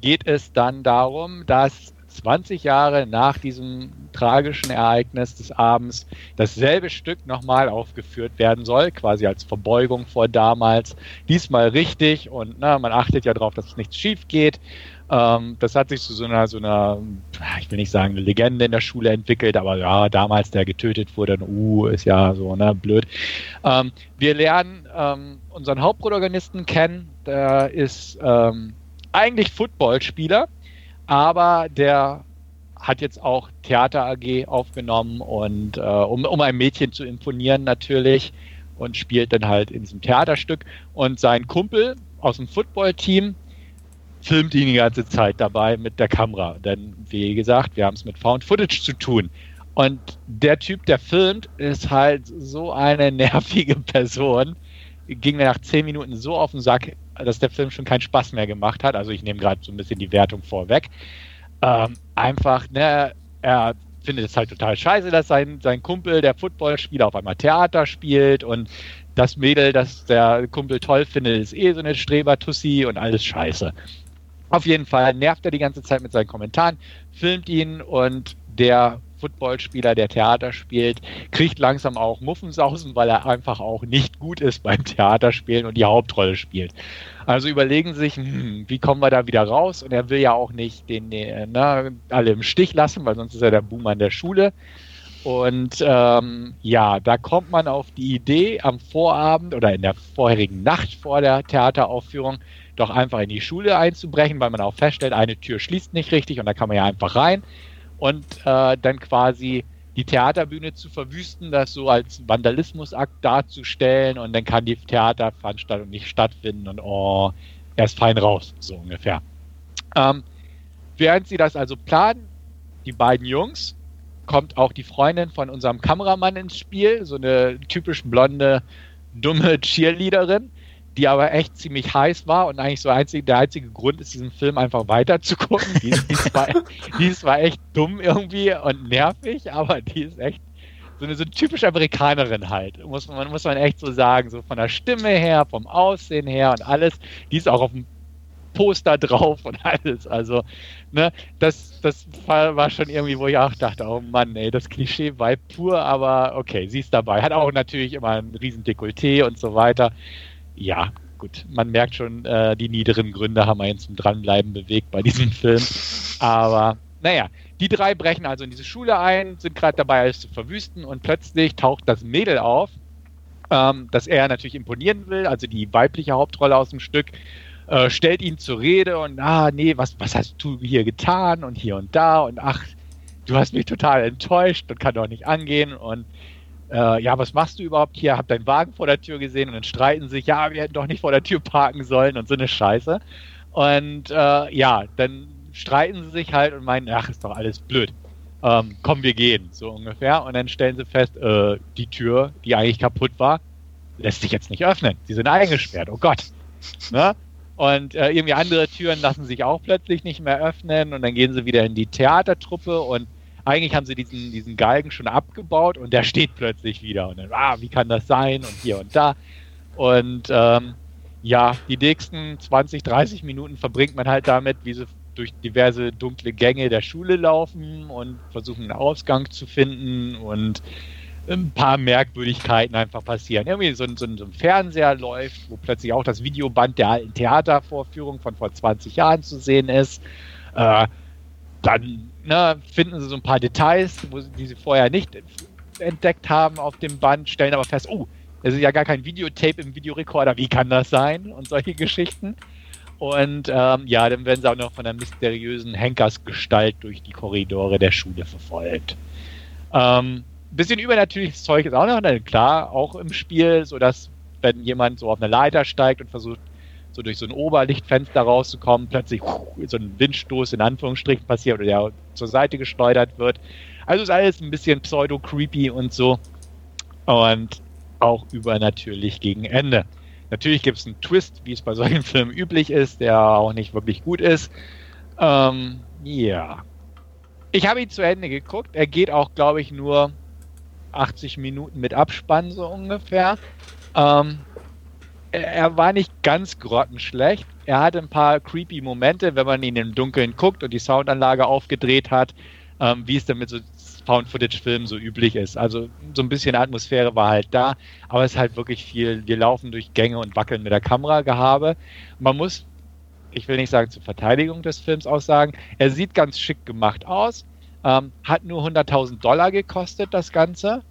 B: geht es dann darum, dass 20 Jahre nach diesem tragischen Ereignis des Abends dasselbe Stück nochmal aufgeführt werden soll, quasi als Verbeugung vor damals. Diesmal richtig und na, man achtet ja darauf, dass nichts schief geht. Ähm, das hat sich zu so einer, so einer, ich will nicht sagen, eine Legende in der Schule entwickelt, aber ja, damals der getötet wurde, uh, ist ja so, ne, blöd. Ähm, wir lernen ähm, unseren Hauptprotagonisten kennen, der ist ähm, eigentlich Footballspieler, aber der hat jetzt auch Theater AG aufgenommen und äh, um, um ein Mädchen zu imponieren natürlich und spielt dann halt in diesem Theaterstück und sein Kumpel aus dem Footballteam filmt ihn die ganze Zeit dabei mit der Kamera. Denn, wie gesagt, wir haben es mit Found Footage zu tun. Und der Typ, der filmt, ist halt so eine nervige Person. Ging mir nach zehn Minuten so auf den Sack, dass der Film schon keinen Spaß mehr gemacht hat. Also ich nehme gerade so ein bisschen die Wertung vorweg. Ähm, einfach, ne, er findet es halt total scheiße, dass sein, sein Kumpel, der Footballspieler, auf einmal Theater spielt und das Mädel, das der Kumpel toll findet, ist eh so eine Strebertussi und alles scheiße. Auf jeden Fall nervt er die ganze Zeit mit seinen Kommentaren, filmt ihn und der Footballspieler, der Theater spielt, kriegt langsam auch Muffensausen, weil er einfach auch nicht gut ist beim Theaterspielen und die Hauptrolle spielt. Also überlegen sich, hm, wie kommen wir da wieder raus? Und er will ja auch nicht den, äh, ne, alle im Stich lassen, weil sonst ist er der Boom an der Schule. Und ähm, ja, da kommt man auf die Idee, am Vorabend oder in der vorherigen Nacht vor der Theateraufführung doch einfach in die Schule einzubrechen, weil man auch feststellt, eine Tür schließt nicht richtig und da kann man ja einfach rein und äh, dann quasi die Theaterbühne zu verwüsten, das so als Vandalismusakt darzustellen und dann kann die Theaterveranstaltung nicht stattfinden und oh, er ist fein raus, so ungefähr. Ähm, während sie das also planen, die beiden Jungs, kommt auch die Freundin von unserem Kameramann ins Spiel, so eine typisch blonde, dumme Cheerleaderin, die aber echt ziemlich heiß war und eigentlich so einzig, der einzige Grund ist, diesen Film einfach weiter zu gucken. Die, die, ist zwar, die ist zwar echt dumm irgendwie und nervig, aber die ist echt so eine, so eine typische Amerikanerin halt, muss man, muss man echt so sagen, so von der Stimme her, vom Aussehen her und alles. Die ist auch auf dem Poster drauf und alles. Also, ne, das, das war schon irgendwie, wo ich auch dachte, oh Mann, ey, das Klischee war pur, aber okay, sie ist dabei. Hat auch natürlich immer ein riesen Dekolleté und so weiter ja, gut, man merkt schon, äh, die niederen Gründe haben einen zum Dranbleiben bewegt bei diesem Film. Aber naja, die drei brechen also in diese Schule ein, sind gerade dabei, alles zu verwüsten und plötzlich taucht das Mädel auf, ähm, das er natürlich imponieren will, also die weibliche Hauptrolle aus dem Stück, äh, stellt ihn zur Rede und, ah, nee, was, was hast du hier getan und hier und da und ach, du hast mich total enttäuscht und kann doch nicht angehen und äh, ja, was machst du überhaupt hier? Hab deinen Wagen vor der Tür gesehen und dann streiten sich, ja, wir hätten doch nicht vor der Tür parken sollen und so eine Scheiße. Und äh, ja, dann streiten sie sich halt und meinen, ach, ist doch alles blöd. Ähm, komm, wir gehen, so ungefähr. Und dann stellen sie fest, äh, die Tür, die eigentlich kaputt war, lässt sich jetzt nicht öffnen. Sie sind eingesperrt, oh Gott. Ne? Und äh, irgendwie andere Türen lassen sich auch plötzlich nicht mehr öffnen und dann gehen sie wieder in die Theatertruppe und eigentlich haben sie diesen, diesen Galgen schon abgebaut und der steht plötzlich wieder. Und dann, ah, wie kann das sein? Und hier und da. Und ähm, ja, die nächsten 20, 30 Minuten verbringt man halt damit, wie sie durch diverse dunkle Gänge der Schule laufen und versuchen einen Ausgang zu finden und ein paar Merkwürdigkeiten einfach passieren. Irgendwie so, so, so ein Fernseher läuft, wo plötzlich auch das Videoband der alten Theatervorführung von vor 20 Jahren zu sehen ist. Äh, dann ne, finden sie so ein paar Details, die sie vorher nicht entdeckt haben auf dem Band, stellen aber fest, oh, es ist ja gar kein Videotape im Videorekorder, wie kann das sein? Und solche Geschichten. Und ähm, ja, dann werden sie auch noch von einer mysteriösen Henkersgestalt durch die Korridore der Schule verfolgt. Ähm, bisschen übernatürliches Zeug ist auch noch, klar, auch im Spiel, so dass wenn jemand so auf eine Leiter steigt und versucht so durch so ein Oberlichtfenster rauszukommen, plötzlich so ein Windstoß in Anführungsstrichen passiert oder der zur Seite geschleudert wird. Also ist alles ein bisschen pseudo-creepy und so. Und auch übernatürlich gegen Ende. Natürlich gibt es einen Twist, wie es bei solchen Filmen üblich ist, der auch nicht wirklich gut ist. Ähm, ja. Ich habe ihn zu Ende geguckt. Er geht auch, glaube ich, nur 80 Minuten mit Abspann so ungefähr. Ähm, er war nicht ganz grottenschlecht. Er hatte ein paar creepy Momente, wenn man ihn im Dunkeln guckt und die Soundanlage aufgedreht hat, ähm, wie es dann mit so Found-Footage-Filmen so üblich ist. Also so ein bisschen Atmosphäre war halt da, aber es ist halt wirklich viel, wir laufen durch Gänge und wackeln mit der Kameragehabe. Man muss, ich will nicht sagen zur Verteidigung des Films aussagen, er sieht ganz schick gemacht aus, ähm, hat nur 100.000 Dollar gekostet, das Ganze.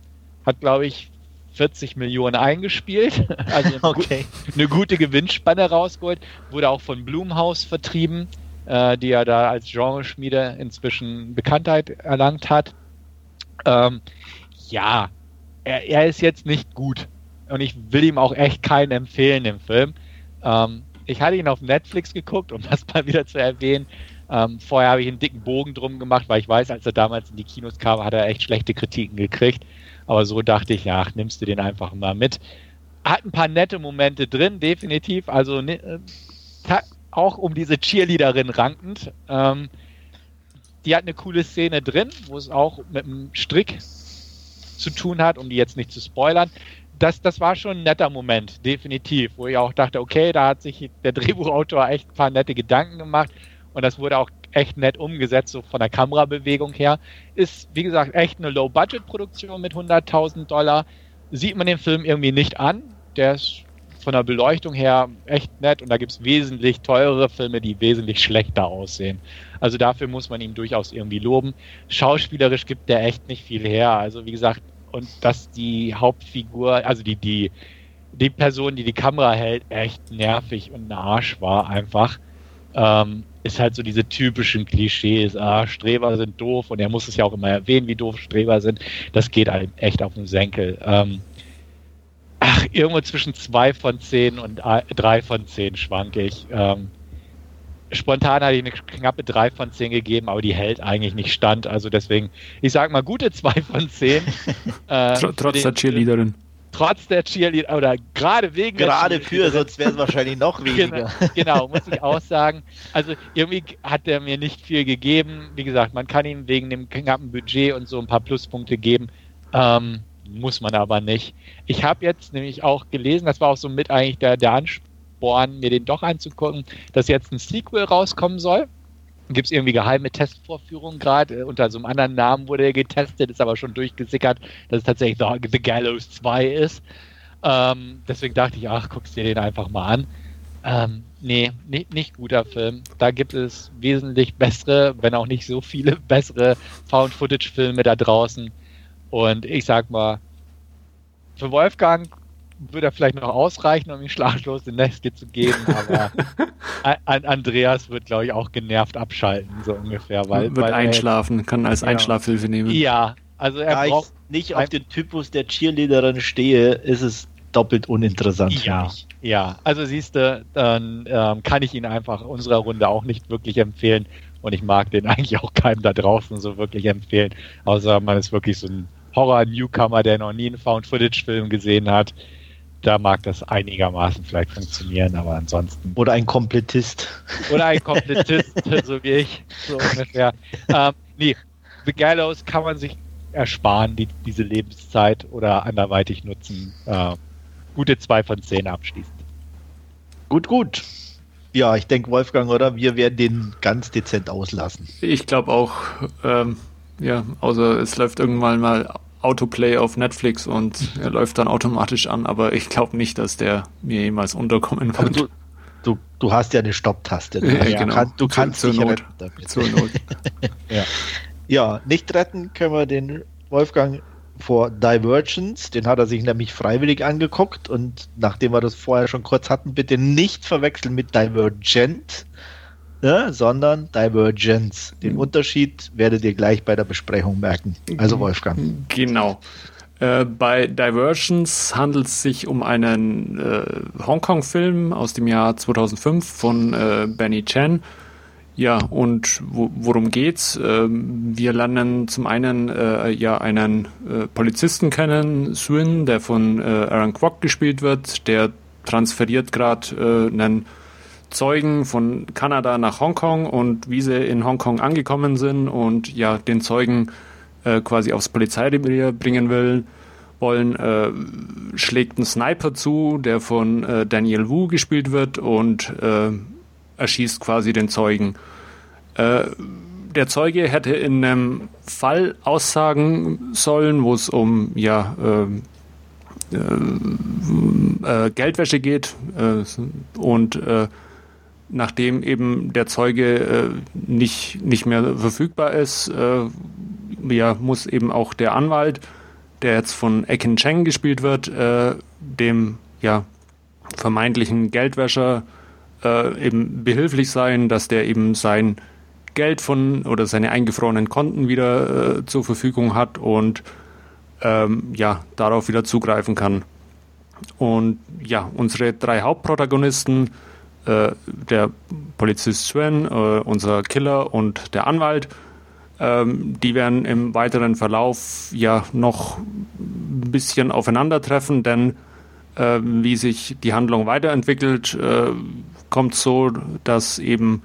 B: Hat, glaube ich, 40 Millionen eingespielt, also eine, okay. eine gute Gewinnspanne rausgeholt, wurde auch von Blumhaus vertrieben, äh, die ja da als Genreschmiede inzwischen Bekanntheit erlangt hat. Ähm, ja, er, er, ist jetzt nicht gut und ich will ihm auch echt keinen empfehlen im Film. Ähm, ich hatte ihn auf Netflix geguckt, um das mal wieder zu erwähnen. Ähm, vorher habe ich einen dicken Bogen drum gemacht, weil ich weiß, als er damals in die Kinos kam, hat er echt schlechte Kritiken gekriegt. Aber so dachte ich, ja, nimmst du den einfach mal mit. Hat ein paar nette Momente drin, definitiv. Also ne, äh, auch um diese Cheerleaderin rankend. Ähm, die hat eine coole Szene drin, wo es auch mit einem Strick zu tun hat, um die jetzt nicht zu spoilern. Das, das war schon ein netter Moment, definitiv, wo ich auch dachte, okay, da hat sich der Drehbuchautor echt ein paar nette Gedanken gemacht und das wurde auch echt nett umgesetzt, so von der Kamerabewegung her. Ist, wie gesagt, echt eine Low-Budget-Produktion mit 100.000 Dollar. Sieht man den Film irgendwie nicht an. Der ist von der Beleuchtung her echt nett und da gibt es wesentlich teurere Filme, die wesentlich schlechter aussehen. Also dafür muss man ihn durchaus irgendwie loben. Schauspielerisch gibt der echt nicht viel her. Also wie gesagt, und dass die Hauptfigur, also die, die, die Person, die die Kamera hält, echt nervig und ein Arsch war einfach. Ähm, ist halt so diese typischen Klischees, ah, Streber sind doof und er muss es ja auch immer erwähnen, wie doof Streber sind. Das geht halt echt auf den Senkel. Ähm, ach, irgendwo zwischen zwei von zehn und drei von zehn schwanke ich. Ähm, spontan hatte ich eine knappe drei von zehn gegeben, aber die hält eigentlich nicht stand. Also deswegen, ich sag mal gute zwei von zehn.
C: äh, Trotz der Cheerleaderin
B: trotz der Cheerleader oder gerade wegen
A: gerade für, sonst wäre es wahrscheinlich noch genau, weniger.
B: Genau, genau, muss ich auch sagen. Also irgendwie hat er mir nicht viel gegeben. Wie gesagt, man kann ihm wegen dem knappen Budget und so ein paar Pluspunkte geben. Ähm, muss man aber nicht. Ich habe jetzt nämlich auch gelesen, das war auch so mit eigentlich der, der Ansporn, mir den doch anzugucken, dass jetzt ein Sequel rauskommen soll gibt es irgendwie geheime Testvorführungen gerade. Äh, unter so einem anderen Namen wurde er getestet, ist aber schon durchgesickert, dass es tatsächlich The, The Gallows 2 ist. Ähm, deswegen dachte ich, ach, guckst dir den einfach mal an. Ähm, nee, nicht, nicht guter Film. Da gibt es wesentlich bessere, wenn auch nicht so viele bessere Found-Footage-Filme da draußen. Und ich sag mal, für Wolfgang würde er vielleicht noch ausreichen, um ihm schlaflos in Nächte zu geben, aber Andreas wird, glaube ich, auch genervt abschalten, so ungefähr. Weil,
C: wird weil einschlafen, er, kann als ja. Einschlafhilfe nehmen.
A: Ja, also er da braucht. ich nicht auf den Typus der Cheerleaderin stehe, ist es doppelt uninteressant
B: ja, Ja, also siehst du, dann ähm, kann ich ihn einfach unserer Runde auch nicht wirklich empfehlen und ich mag den eigentlich auch keinem da draußen so wirklich empfehlen, außer man ist wirklich so ein Horror-Newcomer, der noch nie einen Found-Footage-Film gesehen hat da mag das einigermaßen vielleicht funktionieren, aber ansonsten.
A: Oder ein Komplettist.
B: Oder ein Komplettist, so wie ich, so ungefähr. Ähm, nee, The Gallows kann man sich ersparen, die, diese Lebenszeit oder anderweitig nutzen. Äh, gute zwei von zehn abschließend.
A: Gut, gut. Ja, ich denke, Wolfgang, oder? Wir werden den ganz dezent auslassen.
C: Ich glaube auch, ähm, ja, außer es läuft irgendwann mal Autoplay auf Netflix und er läuft dann automatisch an, aber ich glaube nicht, dass der mir jemals unterkommen wird.
A: Du, du, du, hast ja eine Stopptaste. Du,
C: ja, genau.
A: kann, du kannst
C: zur, zur Not. Zur Not.
A: ja. ja, nicht retten können wir den Wolfgang vor Divergence. Den hat er sich nämlich freiwillig angeguckt und nachdem wir das vorher schon kurz hatten, bitte nicht verwechseln mit Divergent ne, sondern Divergence. Den Unterschied werdet ihr gleich bei der Besprechung merken. Also Wolfgang.
C: Genau. Äh, bei Divergence handelt es sich um einen äh, Hongkong-Film aus dem Jahr 2005 von äh, Benny Chen. Ja, und wo, worum geht's? Ähm, wir lernen zum einen äh, ja einen äh, Polizisten kennen, Suin, der von äh, Aaron Kwok gespielt wird. Der transferiert gerade einen Zeugen von Kanada nach Hongkong und wie sie in Hongkong angekommen sind und ja den Zeugen äh, quasi aufs Polizeirevier bringen will, wollen, äh, schlägt ein Sniper zu, der von äh, Daniel Wu gespielt wird und äh, erschießt quasi den Zeugen. Äh, der Zeuge hätte in einem Fall aussagen sollen, wo es um ja äh, Geldwäsche geht und nachdem eben der Zeuge äh, nicht, nicht mehr verfügbar ist, äh, ja, muss eben auch der Anwalt, der jetzt von Ekin Cheng gespielt wird, äh, dem ja, vermeintlichen Geldwäscher äh, eben behilflich sein, dass der eben sein Geld von oder seine eingefrorenen Konten wieder äh, zur Verfügung hat und ähm, ja, darauf wieder zugreifen kann. Und ja, unsere drei Hauptprotagonisten äh, der Polizist Sven, äh, unser Killer und der Anwalt. Ähm, die werden im weiteren Verlauf ja noch ein bisschen aufeinandertreffen, denn äh, wie sich die Handlung weiterentwickelt, äh, kommt so, dass eben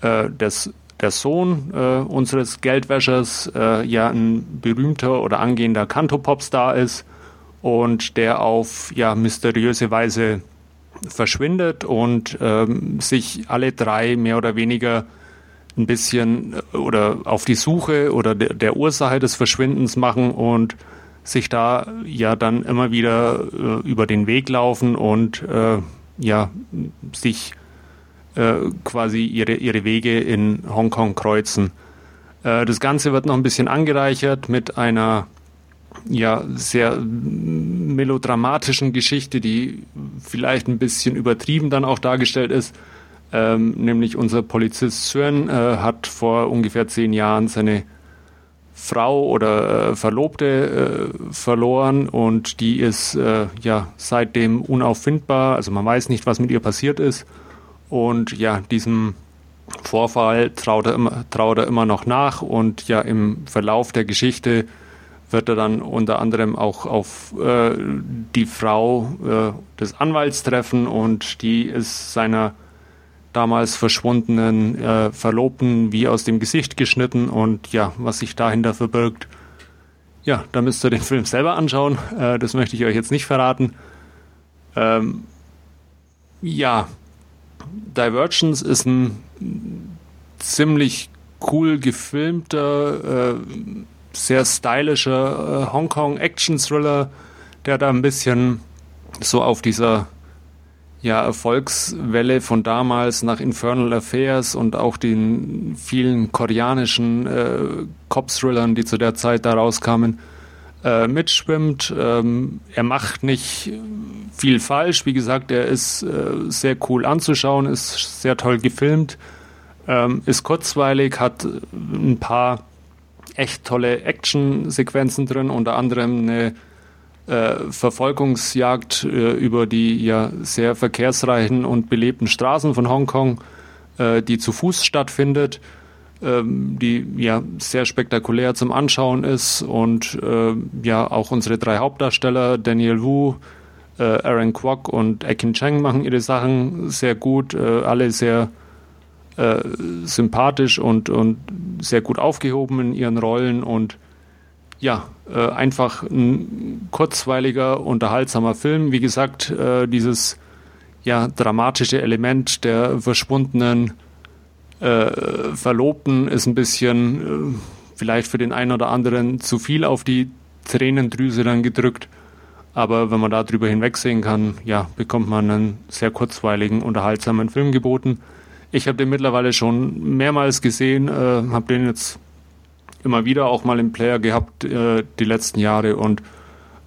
C: äh, das, der Sohn äh, unseres Geldwäschers ja ein berühmter oder angehender Kanto-Popstar ist und der auf ja mysteriöse Weise verschwindet und ähm, sich alle drei mehr oder weniger ein bisschen äh, oder auf die Suche oder der, der Ursache des Verschwindens machen und sich da ja dann immer wieder äh, über den Weg laufen und äh, ja sich äh, quasi ihre, ihre Wege in Hongkong kreuzen. Äh, das Ganze wird noch ein bisschen angereichert mit einer ja sehr melodramatischen Geschichte, die vielleicht ein bisschen übertrieben dann auch dargestellt ist. Ähm, nämlich unser Polizist Sven äh, hat vor ungefähr zehn Jahren seine Frau oder äh, Verlobte äh, verloren und die ist äh, ja seitdem unauffindbar. Also man weiß nicht, was mit ihr passiert ist. Und ja, diesem Vorfall traut er immer, traut er immer noch nach und ja, im Verlauf der Geschichte wird er dann unter anderem auch auf äh, die Frau äh, des Anwalts treffen und die ist seiner damals verschwundenen äh, Verlobten wie aus dem Gesicht geschnitten und ja, was sich dahinter verbirgt, ja, da müsst ihr den Film selber anschauen. Äh, das möchte ich euch jetzt nicht verraten. Ähm, ja, Divergence ist ein ziemlich cool gefilmter, äh, sehr stylischer äh, Hongkong-Action-Thriller, der da ein bisschen so auf dieser ja, Erfolgswelle von damals nach Infernal Affairs und auch den vielen koreanischen äh, Cop-Thrillern, die zu der Zeit da rauskamen, äh, mitschwimmt. Ähm, er macht nicht viel falsch. Wie gesagt, er ist äh, sehr cool anzuschauen, ist sehr toll gefilmt, ähm, ist kurzweilig, hat ein paar echt tolle Action-Sequenzen drin, unter anderem eine äh, Verfolgungsjagd äh, über die ja sehr verkehrsreichen und belebten Straßen von Hongkong, äh, die zu Fuß stattfindet, ähm, die ja sehr spektakulär zum Anschauen ist und äh, ja auch unsere drei Hauptdarsteller Daniel Wu, äh, Aaron Kwok und Ekin Cheng machen ihre Sachen sehr gut, äh, alle sehr sympathisch und, und sehr gut aufgehoben in ihren Rollen und ja, äh, einfach ein kurzweiliger, unterhaltsamer Film. Wie gesagt, äh, dieses ja, dramatische Element der verschwundenen äh, Verlobten ist ein bisschen äh, vielleicht für den einen oder anderen zu viel auf die Tränendrüse dann gedrückt. Aber wenn man da drüber hinwegsehen kann, ja, bekommt man einen sehr kurzweiligen, unterhaltsamen Film geboten. Ich habe den mittlerweile schon mehrmals gesehen, äh, habe den jetzt immer wieder auch mal im Player gehabt äh, die letzten Jahre und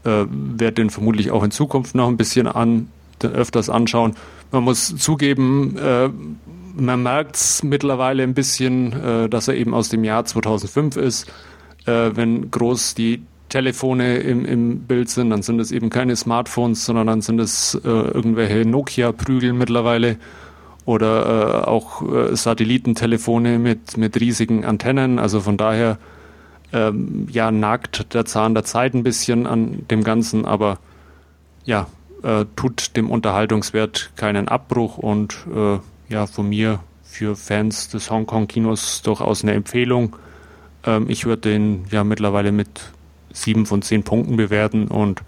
C: äh, werde den vermutlich auch in Zukunft noch ein bisschen an, öfters anschauen. Man muss zugeben, äh, man merkt es mittlerweile ein bisschen, äh, dass er eben aus dem Jahr 2005 ist. Äh, wenn groß die Telefone im, im Bild sind, dann sind es eben keine Smartphones, sondern dann sind es äh, irgendwelche Nokia-Prügel mittlerweile oder äh, auch äh, Satellitentelefone mit, mit riesigen Antennen. Also von daher ähm, ja, nagt der Zahn der Zeit ein bisschen an dem Ganzen, aber ja, äh, tut dem Unterhaltungswert keinen Abbruch und äh, ja, von mir für Fans des Hongkong-Kinos durchaus eine Empfehlung. Ähm, ich würde den ja mittlerweile mit sieben von zehn Punkten bewerten und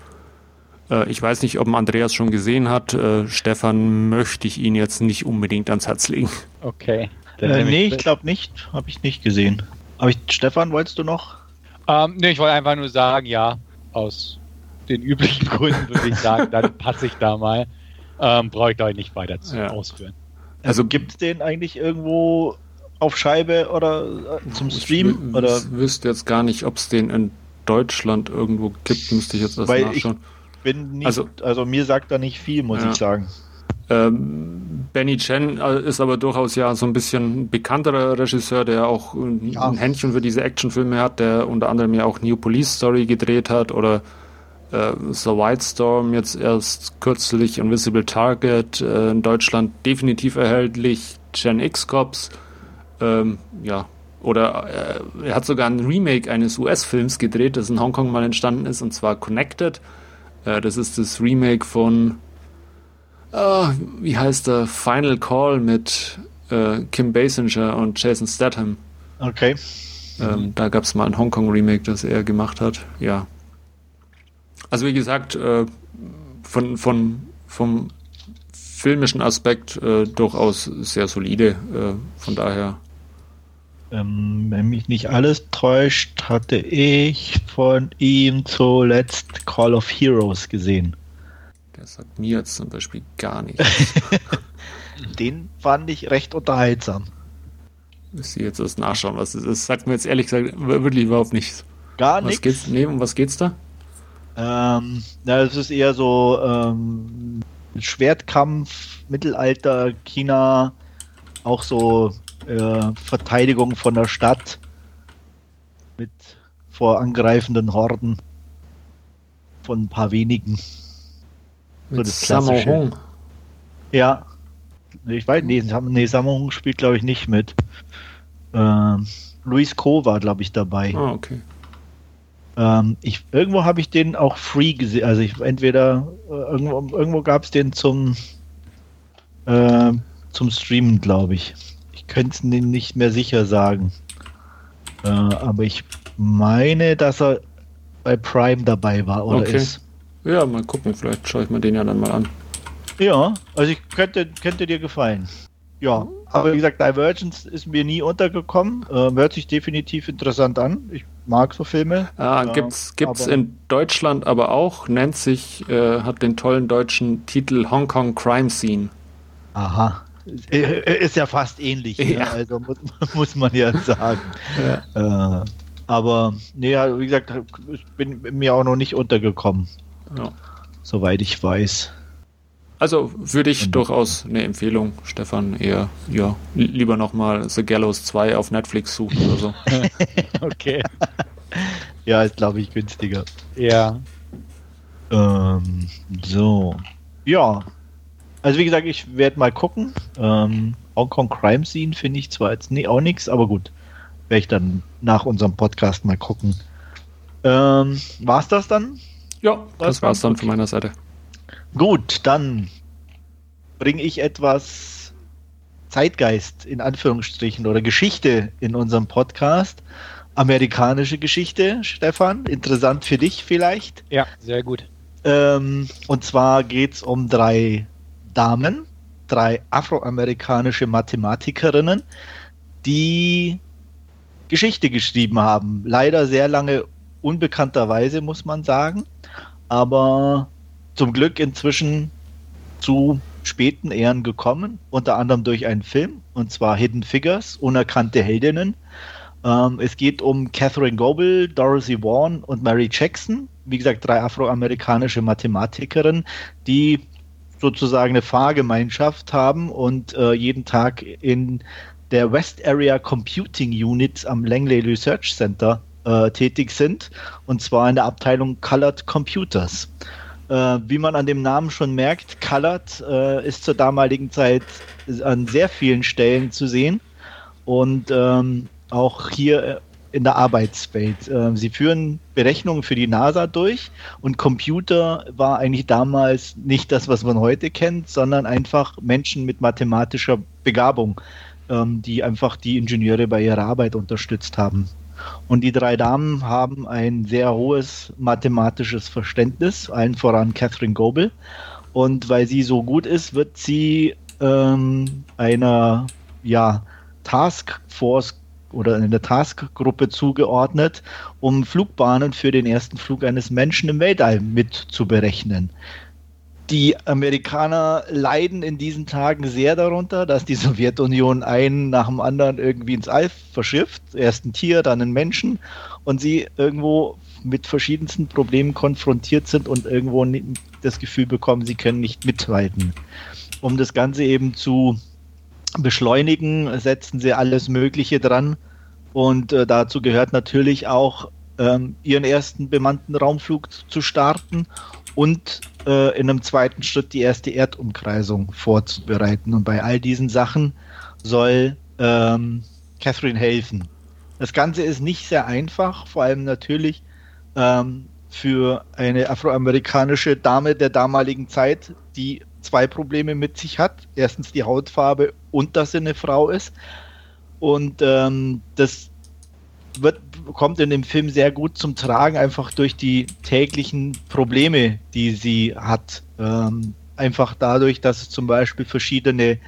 C: ich weiß nicht, ob Andreas schon gesehen hat. Äh, Stefan möchte ich ihn jetzt nicht unbedingt ans Herz legen.
A: Okay. Äh, nee, ich glaube nicht. Habe ich nicht gesehen. Aber ich, Stefan, wolltest du noch?
B: Ähm, nee, ich wollte einfach nur sagen, ja, aus den üblichen Gründen würde ich sagen, dann passe ich da mal. Ähm, Brauche ich da nicht weiter zu ja. ausführen.
A: Also gibt es den eigentlich irgendwo auf Scheibe oder äh, zum Stream?
C: Ich oder? wüsste jetzt gar nicht, ob es den in Deutschland irgendwo gibt, müsste ich jetzt erst
A: Weil nachschauen. Bin nicht, also, also mir sagt er nicht viel, muss ja. ich sagen.
C: Ähm, Benny Chen äh, ist aber durchaus ja so ein bisschen bekannterer Regisseur, der auch ja. ein Händchen für diese Actionfilme hat, der unter anderem ja auch New Police Story gedreht hat oder äh, The White Storm jetzt erst kürzlich, Invisible Target äh, in Deutschland definitiv erhältlich, Gen X Cops, ähm, ja, oder äh, er hat sogar ein Remake eines US-Films gedreht, das in Hongkong mal entstanden ist, und zwar Connected. Äh, das ist das Remake von, äh, wie heißt der, Final Call mit äh, Kim Basinger und Jason Statham.
A: Okay.
C: Ähm, da gab es mal ein Hongkong-Remake, das er gemacht hat. Ja. Also wie gesagt, äh, von, von, vom filmischen Aspekt durchaus sehr solide. Von daher
A: Ähm, wenn mich nicht alles täuscht, hatte ich von ihm zuletzt Call of Heroes gesehen.
C: Der sagt mir jetzt zum Beispiel gar nichts.
A: Den fand ich recht unterhaltsam.
C: Müsste ich jetzt erst nachschauen, was es ist. Sagt mir jetzt ehrlich gesagt wirklich überhaupt nichts.
A: Gar nichts.
C: Nee, um was geht's da?
A: Ähm, na, es ist eher so ähm, Schwertkampf, Mittelalter, China, auch so äh, Verteidigung von der Stadt mit vor angreifenden Horden von ein paar wenigen.
C: So das Klassische.
A: Ja. Ich weiß, nee, nee Sammo spielt glaube ich nicht mit. Ähm, Luis Co. war glaube ich dabei.
C: Ah, okay.
A: Ähm, ich, irgendwo habe ich den auch free gesehen. Also ich entweder äh, irgendwo, irgendwo gab es den zum äh, zum Streamen, glaube ich. Ich könnte es nicht mehr sicher sagen. Äh, aber ich meine, dass er bei Prime dabei war oder okay. ist.
C: Ja, mal gucken, vielleicht schaue ich mir den ja dann mal an.
A: Ja, also ich könnte, könnte dir gefallen. Ja, aber wie gesagt, Divergence ist mir nie untergekommen. Äh, hört sich definitiv interessant an. Ich mag so Filme.
C: Ah, gibt's, gibt's in Deutschland aber auch, nennt sich, äh, hat den tollen deutschen Titel Hong Kong Crime Scene.
A: Aha. Ist ja fast ähnlich, ne? ja. Ne? also muss, muss, man ja sagen. Ja. Äh, aber, nee, wie gesagt, ich bin mir auch noch nicht untergekommen. Ja. Soweit ich weiß.
C: Also würde ich Und durchaus eine Empfehlung, Stefan, eher, ja, lieber nochmal The Gallows 2 auf Netflix suchen oder so.
A: okay. ja, ist glaube ich günstiger.
B: Ja.
A: Ähm, so. Ja. Also wie gesagt, ich werde mal gucken. Ähm, Hongkong Crime Scene finde ich zwar jetzt nee, auch nichts, aber gut. Werde ich dann nach unserem Podcast mal gucken. Ähm, war's das dann?
C: Ja, das, das war's dann von meiner Seite.
A: Gut, dann bringe ich etwas Zeitgeist in Anführungsstrichen oder Geschichte in unserem Podcast. Amerikanische Geschichte, Stefan. Interessant für dich vielleicht.
B: Ja, sehr gut.
A: Ähm, und zwar geht es um drei Damen, drei afroamerikanische Mathematikerinnen, die Geschichte geschrieben haben. Leider sehr lange unbekannterweise, muss man sagen aber zum Glück inzwischen zu späten Ehren gekommen, unter anderem durch einen Film, und zwar Hidden Figures, unerkannte Heldinnen. Ähm, es geht um Catherine Goebel, Dorothy Vaughan und Mary Jackson, wie gesagt, drei afroamerikanische Mathematikerinnen, die sozusagen eine Fahrgemeinschaft haben und äh, jeden Tag in der West Area Computing Unit am Langley Research Center äh, tätig sind, und zwar in der Abteilung Colored Computers. Äh, wie man an dem Namen schon merkt, Colored äh, ist zur damaligen Zeit an sehr vielen Stellen zu sehen und ähm, auch hier äh, in der Arbeitswelt. Ähm, sie führen Berechnungen für die NASA durch und Computer war eigentlich damals nicht das, was man heute kennt, sondern einfach Menschen mit mathematischer Begabung, ähm, die einfach die Ingenieure bei ihrer Arbeit unterstützt haben. Und die drei Damen haben ein sehr hohes mathematisches Verständnis, allen voran Catherine Goebel. Und weil sie so gut ist, wird sie ähm, einer ja, Taskforce oder in der Taskgruppe zugeordnet, um Flugbahnen für den ersten Flug eines Menschen im Weltall mit zu berechnen die Amerikaner leiden in diesen Tagen sehr darunter, dass die Sowjetunion einen nach dem anderen irgendwie ins All verschifft. Erst ein Tier, dann ein Menschen und sie irgendwo mit verschiedensten Problemen konfrontiert sind und irgendwo das Gefühl bekommen, sie können nicht mithalten. Um das Ganze eben zu beschleunigen, setzen sie alles Mögliche dran. Und äh, dazu gehört natürlich auch, ähm, ihren ersten bemannten Raumflug zu starten und äh, in einem zweiten Schritt die erste Erdumkreisung vorzubereiten. Und bei all diesen Sachen soll ähm, Catherine helfen. Das Ganze ist nicht sehr einfach, vor allem natürlich ähm, für eine afroamerikanische Dame der damaligen Zeit, die zwei Probleme mit sich hat. Erstens die Hautfarbe und dass sie eine Frau ist. Und ähm, das wird, kommt in dem Film sehr gut zum Tragen, einfach durch die täglichen Probleme, die sie hat. Ähm, einfach dadurch, dass es zum Beispiel verschiedene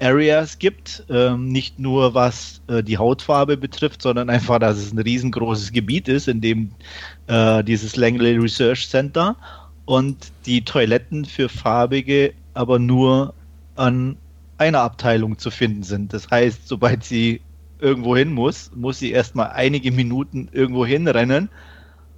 A: Areas gibt. Ähm, nicht nur was äh, die Hautfarbe betrifft, sondern einfach, dass es ein riesengroßes Gebiet ist, in dem äh, dieses Langley Research Center und die Toiletten für Farbige aber nur an einer Abteilung zu finden sind. Das heißt, sobald sie irgendwo hin muss, muss sie erstmal einige Minuten irgendwo hinrennen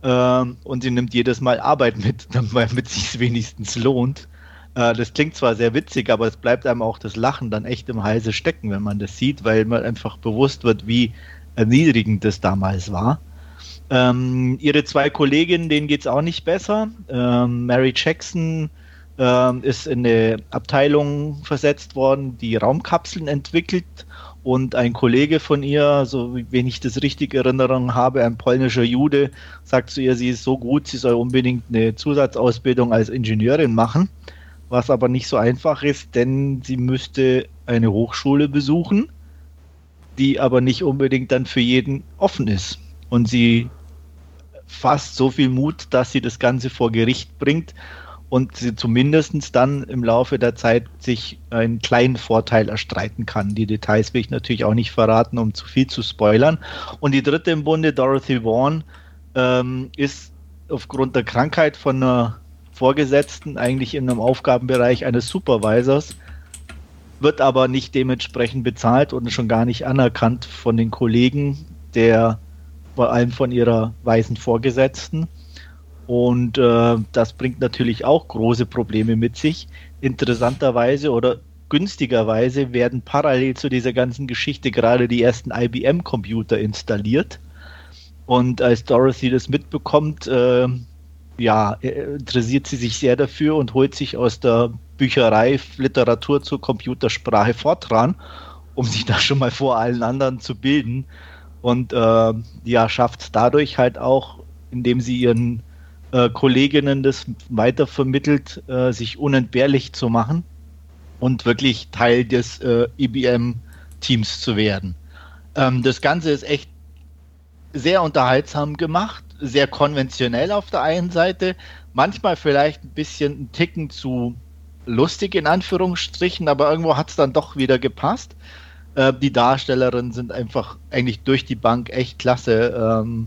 A: ähm, und sie nimmt jedes Mal Arbeit mit, damit sich es wenigstens lohnt. Äh, das klingt zwar sehr witzig, aber es bleibt einem auch das Lachen dann echt im Halse stecken, wenn man das sieht, weil man einfach bewusst wird, wie erniedrigend das damals war. Ähm, ihre zwei Kolleginnen, denen geht es auch nicht besser. Ähm, Mary Jackson ähm, ist in eine Abteilung versetzt worden, die Raumkapseln entwickelt und ein Kollege von ihr, so wenn ich das richtig Erinnerung habe, ein polnischer Jude, sagt zu ihr, sie ist so gut, sie soll unbedingt eine Zusatzausbildung als Ingenieurin machen, was aber nicht so einfach ist, denn sie müsste eine Hochschule besuchen, die aber nicht unbedingt dann für jeden offen ist. Und sie fasst so viel Mut, dass sie das Ganze vor Gericht bringt und sie zumindest dann im Laufe der Zeit sich einen kleinen Vorteil erstreiten kann. Die Details will ich natürlich auch nicht verraten, um zu viel zu spoilern. Und die dritte im Bunde, Dorothy Vaughan, ähm, ist aufgrund der Krankheit von einer Vorgesetzten eigentlich in einem Aufgabenbereich eines Supervisors, wird aber nicht dementsprechend bezahlt und schon gar nicht anerkannt von den Kollegen, der vor allem von ihrer weißen Vorgesetzten. Und äh, das bringt natürlich auch große Probleme mit sich. Interessanterweise oder günstigerweise werden parallel zu dieser ganzen Geschichte gerade die ersten IBM-Computer installiert. Und als Dorothy das mitbekommt, äh, ja, äh, interessiert sie sich sehr dafür und holt sich aus der Bücherei Literatur zur Computersprache Fortran, um sich da schon mal vor allen anderen zu bilden. Und äh, ja, schafft es dadurch halt auch, indem sie ihren äh, Kolleginnen das weitervermittelt, äh, sich unentbehrlich zu machen und wirklich Teil des äh, IBM-Teams zu werden. Ähm, das Ganze ist echt sehr unterhaltsam gemacht, sehr konventionell auf der einen Seite, manchmal vielleicht ein bisschen ein Ticken zu lustig in Anführungsstrichen, aber irgendwo hat es dann doch wieder gepasst. Äh, die Darstellerinnen sind einfach eigentlich durch die Bank echt klasse. Ähm,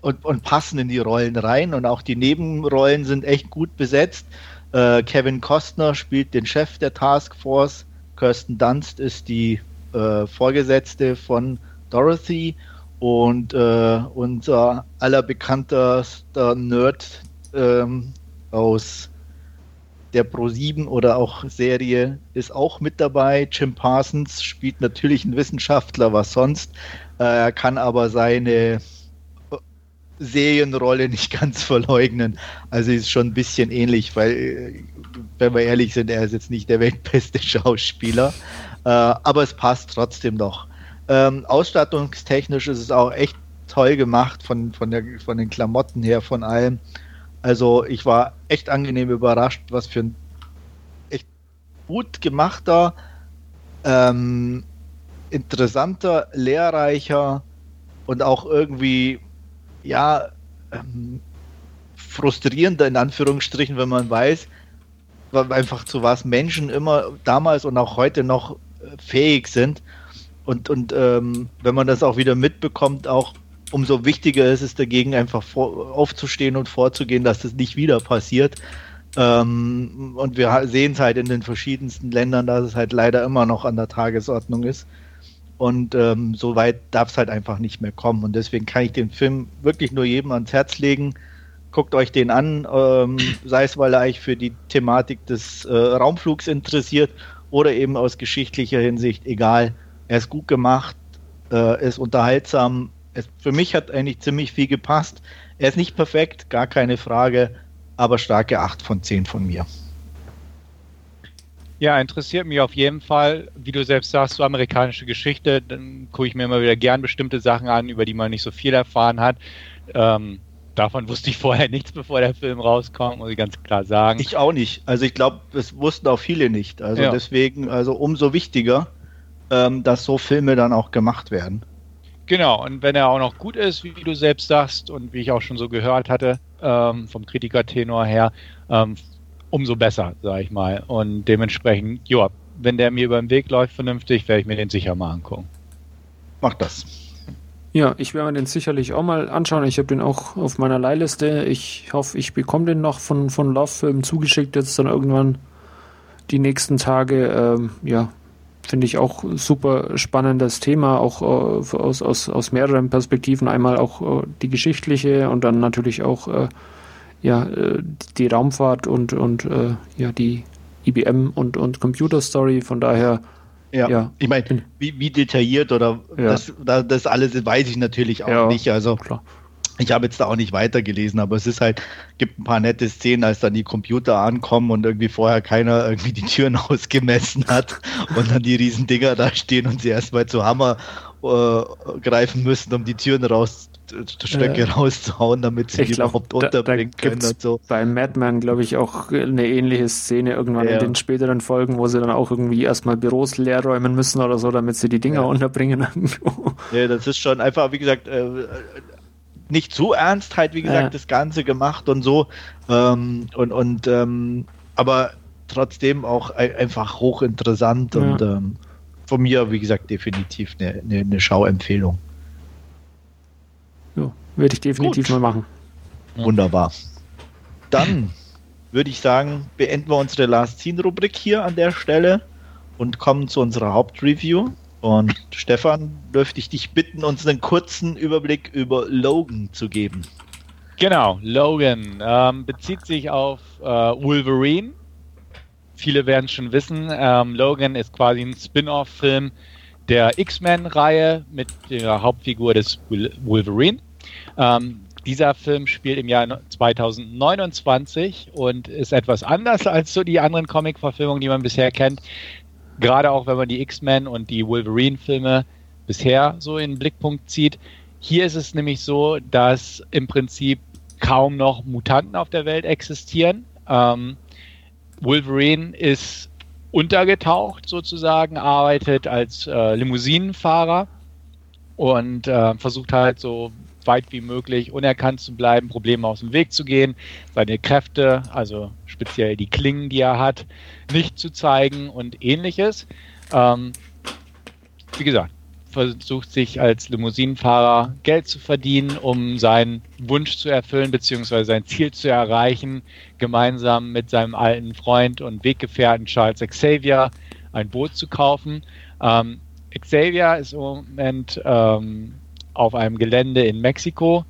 A: und, und passen in die Rollen rein. Und auch die Nebenrollen sind echt gut besetzt. Äh, Kevin Costner spielt den Chef der Taskforce. Kirsten Dunst ist die äh, Vorgesetzte von Dorothy. Und äh, unser allerbekanntester Nerd ähm, aus der Pro7 oder auch Serie ist auch mit dabei. Jim Parsons spielt natürlich einen Wissenschaftler, was sonst. Äh, er kann aber seine Serienrolle nicht ganz verleugnen. Also ist schon ein bisschen ähnlich, weil, äh, wenn wir ehrlich sind, er ist jetzt nicht der weltbeste Schauspieler. Äh, aber es passt trotzdem noch. Ähm, ausstattungstechnisch ist es auch echt toll gemacht von, von, der, von den Klamotten her, von allem. Also ich war echt angenehm überrascht, was für ein echt gut gemachter, ähm, interessanter, lehrreicher und auch irgendwie ja, ähm, frustrierender in Anführungsstrichen, wenn man weiß, einfach zu was Menschen immer damals und auch heute noch äh, fähig sind. Und, und ähm, wenn man das auch wieder mitbekommt, auch umso wichtiger ist es dagegen, einfach vor, aufzustehen und vorzugehen, dass das nicht wieder passiert. Ähm, und wir sehen es halt in den verschiedensten Ländern, dass es halt leider immer noch an der Tagesordnung ist. Und ähm, so weit darf es halt einfach nicht mehr kommen. Und deswegen kann ich den Film wirklich nur jedem ans Herz legen. Guckt euch den an, ähm, sei es, weil er euch für die Thematik des äh, Raumflugs interessiert oder eben aus geschichtlicher Hinsicht, egal. Er ist gut gemacht, äh, ist unterhaltsam. Es, für mich hat eigentlich ziemlich viel gepasst. Er ist nicht perfekt, gar keine Frage, aber starke 8 von 10 von mir.
B: Ja, interessiert mich auf jeden Fall. Wie du selbst sagst, so amerikanische Geschichte, dann gucke ich mir immer wieder gern bestimmte Sachen an, über die man nicht so viel erfahren hat. Ähm, davon wusste ich vorher nichts, bevor der Film rauskommt, muss ich ganz klar sagen.
A: Ich auch nicht. Also ich glaube, es wussten auch viele nicht. Also ja. deswegen, also umso wichtiger, ähm, dass so Filme dann auch gemacht werden.
B: Genau, und wenn er auch noch gut ist, wie du selbst sagst und wie ich auch schon so gehört hatte, ähm, vom Kritikertenor her, ähm, umso besser, sage ich mal. Und dementsprechend, ja, wenn der mir über den Weg läuft vernünftig, werde ich mir den sicher mal angucken.
A: Mach das.
C: Ja, ich werde mir den sicherlich auch mal anschauen. Ich habe den auch auf meiner Leihliste. Ich hoffe, ich bekomme den noch von, von Love Film zugeschickt, jetzt dann irgendwann die nächsten Tage. Ähm, ja, finde ich auch super spannendes Thema, auch äh, aus, aus, aus mehreren Perspektiven. Einmal auch äh, die geschichtliche und dann natürlich auch äh, ja, äh, die Raumfahrt und, und äh, ja, die IBM und, und Computer Story. Von daher
A: ja, ja. ich meine, wie, wie, detailliert oder ja. das, das alles weiß ich natürlich auch ja, nicht. Also klar. Ich habe jetzt da auch nicht weitergelesen, aber es ist halt, gibt ein paar nette Szenen, als dann die Computer ankommen und irgendwie vorher keiner irgendwie die Türen ausgemessen hat und dann die riesen Dinger da stehen und sie erstmal zu Hammer äh, greifen müssen, um die Türen raus Stöcke äh, rauszuhauen, damit sie
C: glaub, überhaupt unterbringen da, da können und so. Bei Madman, glaube ich, auch eine ähnliche Szene irgendwann ja. in den späteren Folgen, wo sie dann auch irgendwie erstmal Büros leer räumen müssen oder so, damit sie die Dinger ja. unterbringen.
A: ja, das ist schon einfach, wie gesagt, äh, nicht so ernst halt, wie gesagt, ja. das Ganze gemacht und so. Ähm, und, und ähm, aber trotzdem auch einfach hochinteressant und ähm, von mir, wie gesagt, definitiv eine, eine, eine Schauempfehlung.
C: Ja, würde ich definitiv Gut. mal machen.
A: Wunderbar. Dann würde ich sagen, beenden wir unsere Last Scene Rubrik hier an der Stelle und kommen zu unserer Hauptreview. Und Stefan, dürfte ich dich bitten, uns einen kurzen Überblick über Logan zu geben.
B: Genau, Logan ähm, bezieht sich auf äh, Wolverine. Viele werden es schon wissen. Ähm, Logan ist quasi ein Spin-off-Film der X-Men-Reihe mit der Hauptfigur des Wolverine. Ähm, dieser Film spielt im Jahr 2029 und ist etwas anders als so die anderen Comic-Verfilmungen, die man bisher kennt. Gerade auch wenn man die X-Men und die Wolverine-Filme bisher so in den Blickpunkt zieht. Hier ist es nämlich so, dass im Prinzip kaum noch Mutanten auf der Welt existieren. Ähm, Wolverine ist untergetaucht sozusagen, arbeitet als äh, Limousinenfahrer und äh, versucht halt so weit wie möglich unerkannt zu bleiben, Probleme aus dem Weg zu gehen, seine Kräfte, also speziell die Klingen, die er hat, nicht zu zeigen und ähnliches. Ähm, wie gesagt, versucht sich als Limousinenfahrer Geld zu verdienen, um seinen Wunsch zu erfüllen, beziehungsweise sein Ziel zu erreichen, gemeinsam mit seinem alten Freund und Weggefährten Charles Xavier ein Boot zu kaufen. Ähm, Xavier ist im Moment ähm, auf einem Gelände in Mexiko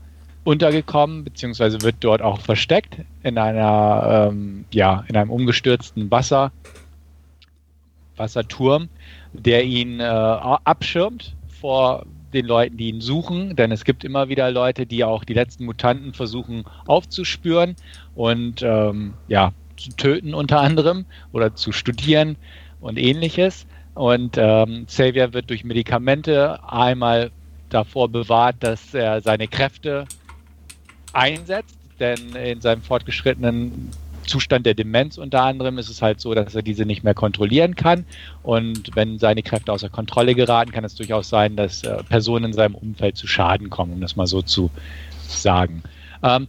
B: untergekommen, beziehungsweise wird dort auch versteckt in einer, ähm, ja, in einem umgestürzten Wasser, Wasserturm, der ihn äh, abschirmt vor den Leuten, die ihn suchen, denn es gibt immer wieder Leute, die auch die letzten Mutanten versuchen aufzuspüren und ähm, ja, zu töten unter anderem oder zu studieren und ähnliches. Und ähm, Xavier wird durch Medikamente einmal davor bewahrt, dass er seine Kräfte einsetzt, denn in seinem fortgeschrittenen Zustand der Demenz unter anderem ist es halt so, dass er diese nicht mehr kontrollieren kann. Und wenn seine Kräfte außer Kontrolle geraten, kann es durchaus sein, dass äh, Personen in seinem Umfeld zu Schaden kommen, um das mal so zu sagen. Ähm,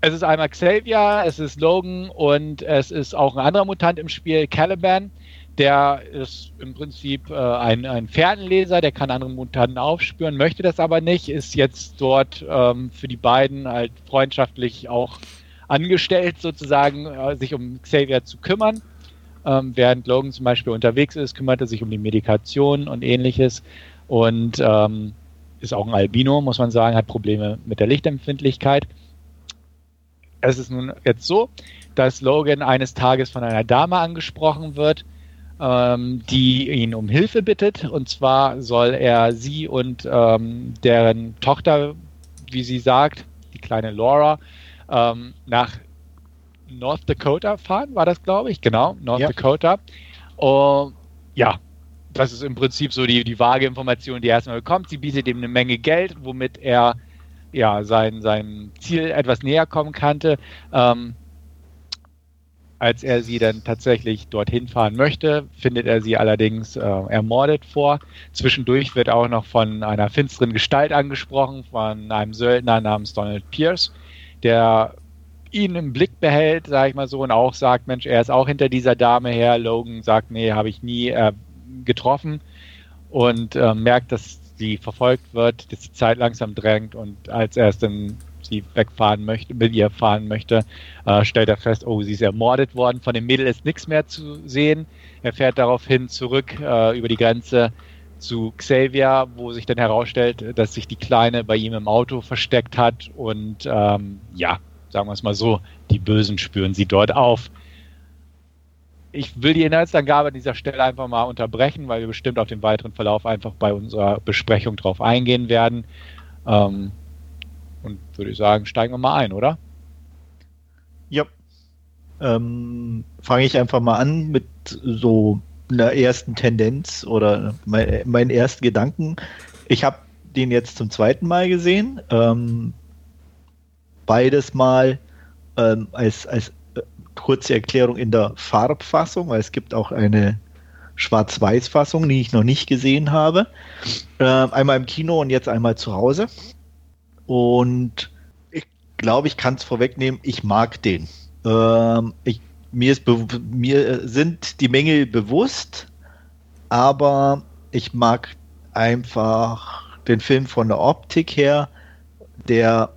B: es ist einmal Xavier, es ist Logan und es ist auch ein anderer Mutant im Spiel, Caliban. Der ist im Prinzip äh, ein, ein Fernleser, der kann andere Mutanten aufspüren, möchte das aber nicht, ist jetzt dort ähm, für die beiden halt freundschaftlich auch angestellt, sozusagen, äh, sich um Xavier zu kümmern. Ähm, während Logan zum Beispiel unterwegs ist, kümmert er sich um die Medikation und ähnliches und ähm, ist auch ein Albino, muss man sagen, hat Probleme mit der Lichtempfindlichkeit. Es ist nun jetzt so, dass Logan eines Tages von einer Dame angesprochen wird, ähm, die ihn um Hilfe bittet. Und zwar soll er sie und ähm, deren Tochter, wie sie sagt, die kleine Laura, ähm, nach North Dakota fahren, war das, glaube ich. Genau, North ja. Dakota. Und ja, das ist im Prinzip so die, die vage Information, die er erstmal bekommt. Sie bietet ihm eine Menge Geld, womit er ja sein, sein Ziel etwas näher kommen kannte. Ähm, als er sie dann tatsächlich dorthin fahren möchte, findet er sie allerdings äh, ermordet vor. Zwischendurch wird auch noch von einer finsteren Gestalt angesprochen, von einem Söldner namens Donald Pierce, der ihn im Blick behält, sage ich mal so, und auch sagt, Mensch, er ist auch hinter dieser Dame her. Logan sagt, nee, habe ich nie äh, getroffen und äh, merkt, dass sie verfolgt wird, dass die Zeit langsam drängt und als er es dann sie wegfahren möchte, mit ihr fahren möchte, äh, stellt er fest, oh, sie ist ermordet worden. Von dem Mädel ist nichts mehr zu sehen. Er fährt daraufhin zurück äh, über die Grenze zu Xavier, wo sich dann herausstellt, dass sich die Kleine bei ihm im Auto versteckt hat und ähm, ja, sagen wir es mal so, die Bösen spüren sie dort auf. Ich will die Inhaltsangabe an dieser Stelle einfach mal unterbrechen, weil wir bestimmt auf den weiteren Verlauf einfach bei unserer Besprechung drauf eingehen werden. Ähm, und würde ich sagen, steigen wir mal ein, oder?
A: Ja. Ähm, Fange ich einfach mal an mit so einer ersten Tendenz oder mein, meinen ersten Gedanken. Ich habe den jetzt zum zweiten Mal gesehen. Ähm, beides mal ähm, als, als äh, kurze Erklärung in der Farbfassung, weil es gibt auch eine Schwarz-Weiß-Fassung, die ich noch nicht gesehen habe. Äh, einmal im Kino und jetzt einmal zu Hause. Und ich glaube, ich kann es vorwegnehmen, ich mag den. Ähm, ich, mir, ist mir sind die Mängel bewusst, aber ich mag einfach den Film von der Optik her, der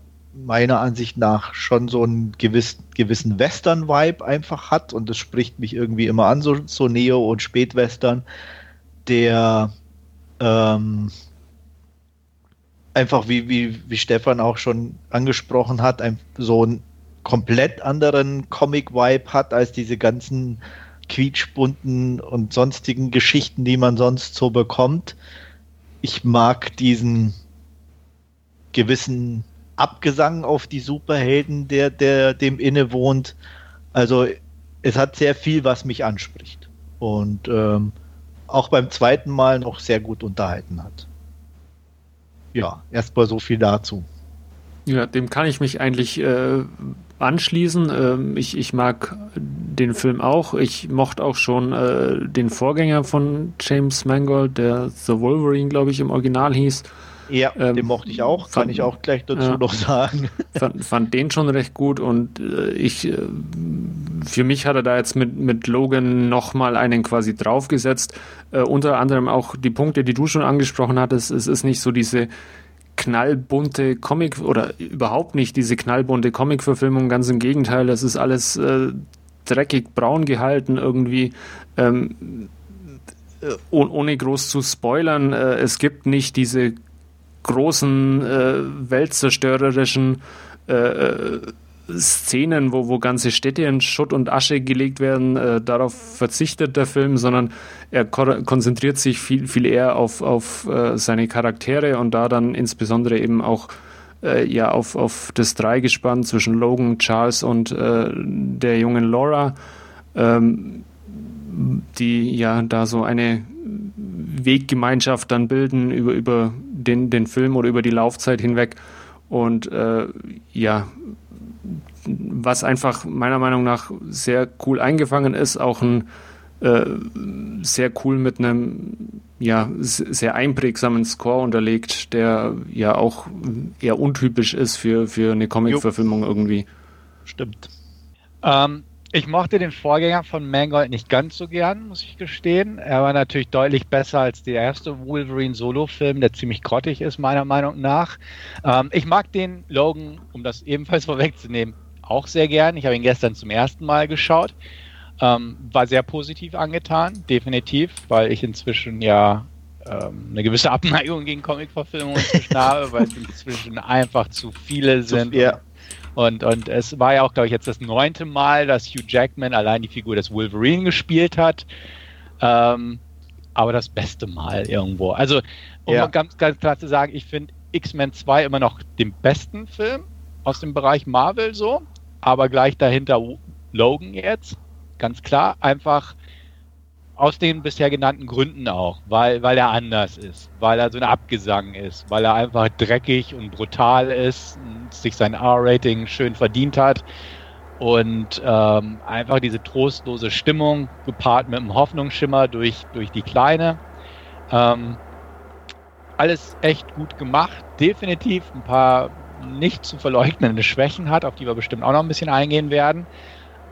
A: meiner Ansicht nach schon so einen gewissen, gewissen Western-Vibe einfach hat und das spricht mich irgendwie immer an, so, so Neo- und Spätwestern, der ähm, einfach, wie, wie, wie Stefan auch schon angesprochen hat, ein, so einen komplett anderen Comic-Vibe hat als diese ganzen quietschbunten und sonstigen Geschichten, die man sonst so bekommt. Ich mag diesen gewissen Abgesang auf die Superhelden, der, der dem innewohnt. Also es hat sehr viel, was mich anspricht. Und ähm, auch beim zweiten Mal noch sehr gut unterhalten hat ja, erstmal so viel dazu.
C: Ja, dem kann ich mich eigentlich äh, anschließen. Ähm, ich, ich mag den Film auch. Ich mochte auch schon äh, den Vorgänger von James Mangold, der The Wolverine, glaube ich, im Original hieß.
A: Ja, ähm, den mochte ich auch, kann ich auch gleich dazu ja, noch sagen.
C: Fand, fand, den schon recht gut und äh, ich, äh, für mich hat er da jetzt mit, mit Logan nochmal einen quasi draufgesetzt. Äh, unter anderem auch die Punkte, die du schon angesprochen hattest. Es ist nicht so diese knallbunte Comic oder überhaupt nicht diese knallbunte Comic-Verfilmung, ganz im Gegenteil, es ist alles äh, dreckig braun gehalten irgendwie. Ähm, äh, ohne groß zu spoilern, äh, es gibt nicht diese großen äh, weltzerstörerischen äh, äh, Szenen, wo, wo ganze Städte in Schutt und Asche gelegt werden, äh, darauf verzichtet der Film, sondern er ko konzentriert sich viel, viel eher auf, auf äh, seine Charaktere und da dann insbesondere eben auch äh, ja auf, auf das Dreigespann zwischen Logan, Charles und äh, der jungen Laura, ähm, die ja da so eine Weggemeinschaft dann bilden über, über den, den Film oder über die Laufzeit hinweg. Und äh, ja, was einfach meiner Meinung nach sehr cool eingefangen ist, auch ein äh, sehr cool mit einem ja, sehr einprägsamen Score unterlegt, der ja auch eher untypisch ist für, für eine Comic-Verfilmung irgendwie.
B: Stimmt. Ähm, ich mochte den Vorgänger von Mangold nicht ganz so gern, muss ich gestehen. Er war natürlich deutlich besser als der erste Wolverine Solo-Film, der ziemlich grottig ist, meiner Meinung nach. Ähm, ich mag den Logan, um das ebenfalls vorwegzunehmen, auch sehr gern. Ich habe ihn gestern zum ersten Mal geschaut. Ähm, war sehr positiv angetan, definitiv, weil ich inzwischen ja ähm, eine gewisse Abneigung gegen Comic-Verfilmungen inzwischen habe, weil es inzwischen einfach zu viele sind. Ja. Und, und es war ja auch, glaube ich, jetzt das neunte Mal, dass Hugh Jackman allein die Figur des Wolverine gespielt hat. Ähm, aber das beste Mal irgendwo. Also, um ja. ganz, ganz klar zu sagen, ich finde X-Men 2 immer noch den besten Film aus dem Bereich Marvel so, aber gleich dahinter Logan jetzt. Ganz klar, einfach aus den bisher genannten Gründen auch, weil, weil er anders ist, weil er so ein Abgesang ist, weil er einfach dreckig und brutal ist, und sich sein R-Rating schön verdient hat und ähm, einfach diese trostlose Stimmung gepaart mit einem Hoffnungsschimmer durch, durch die Kleine. Ähm, alles echt gut gemacht, definitiv ein paar nicht zu verleugnende Schwächen hat, auf die wir bestimmt auch noch ein bisschen eingehen werden.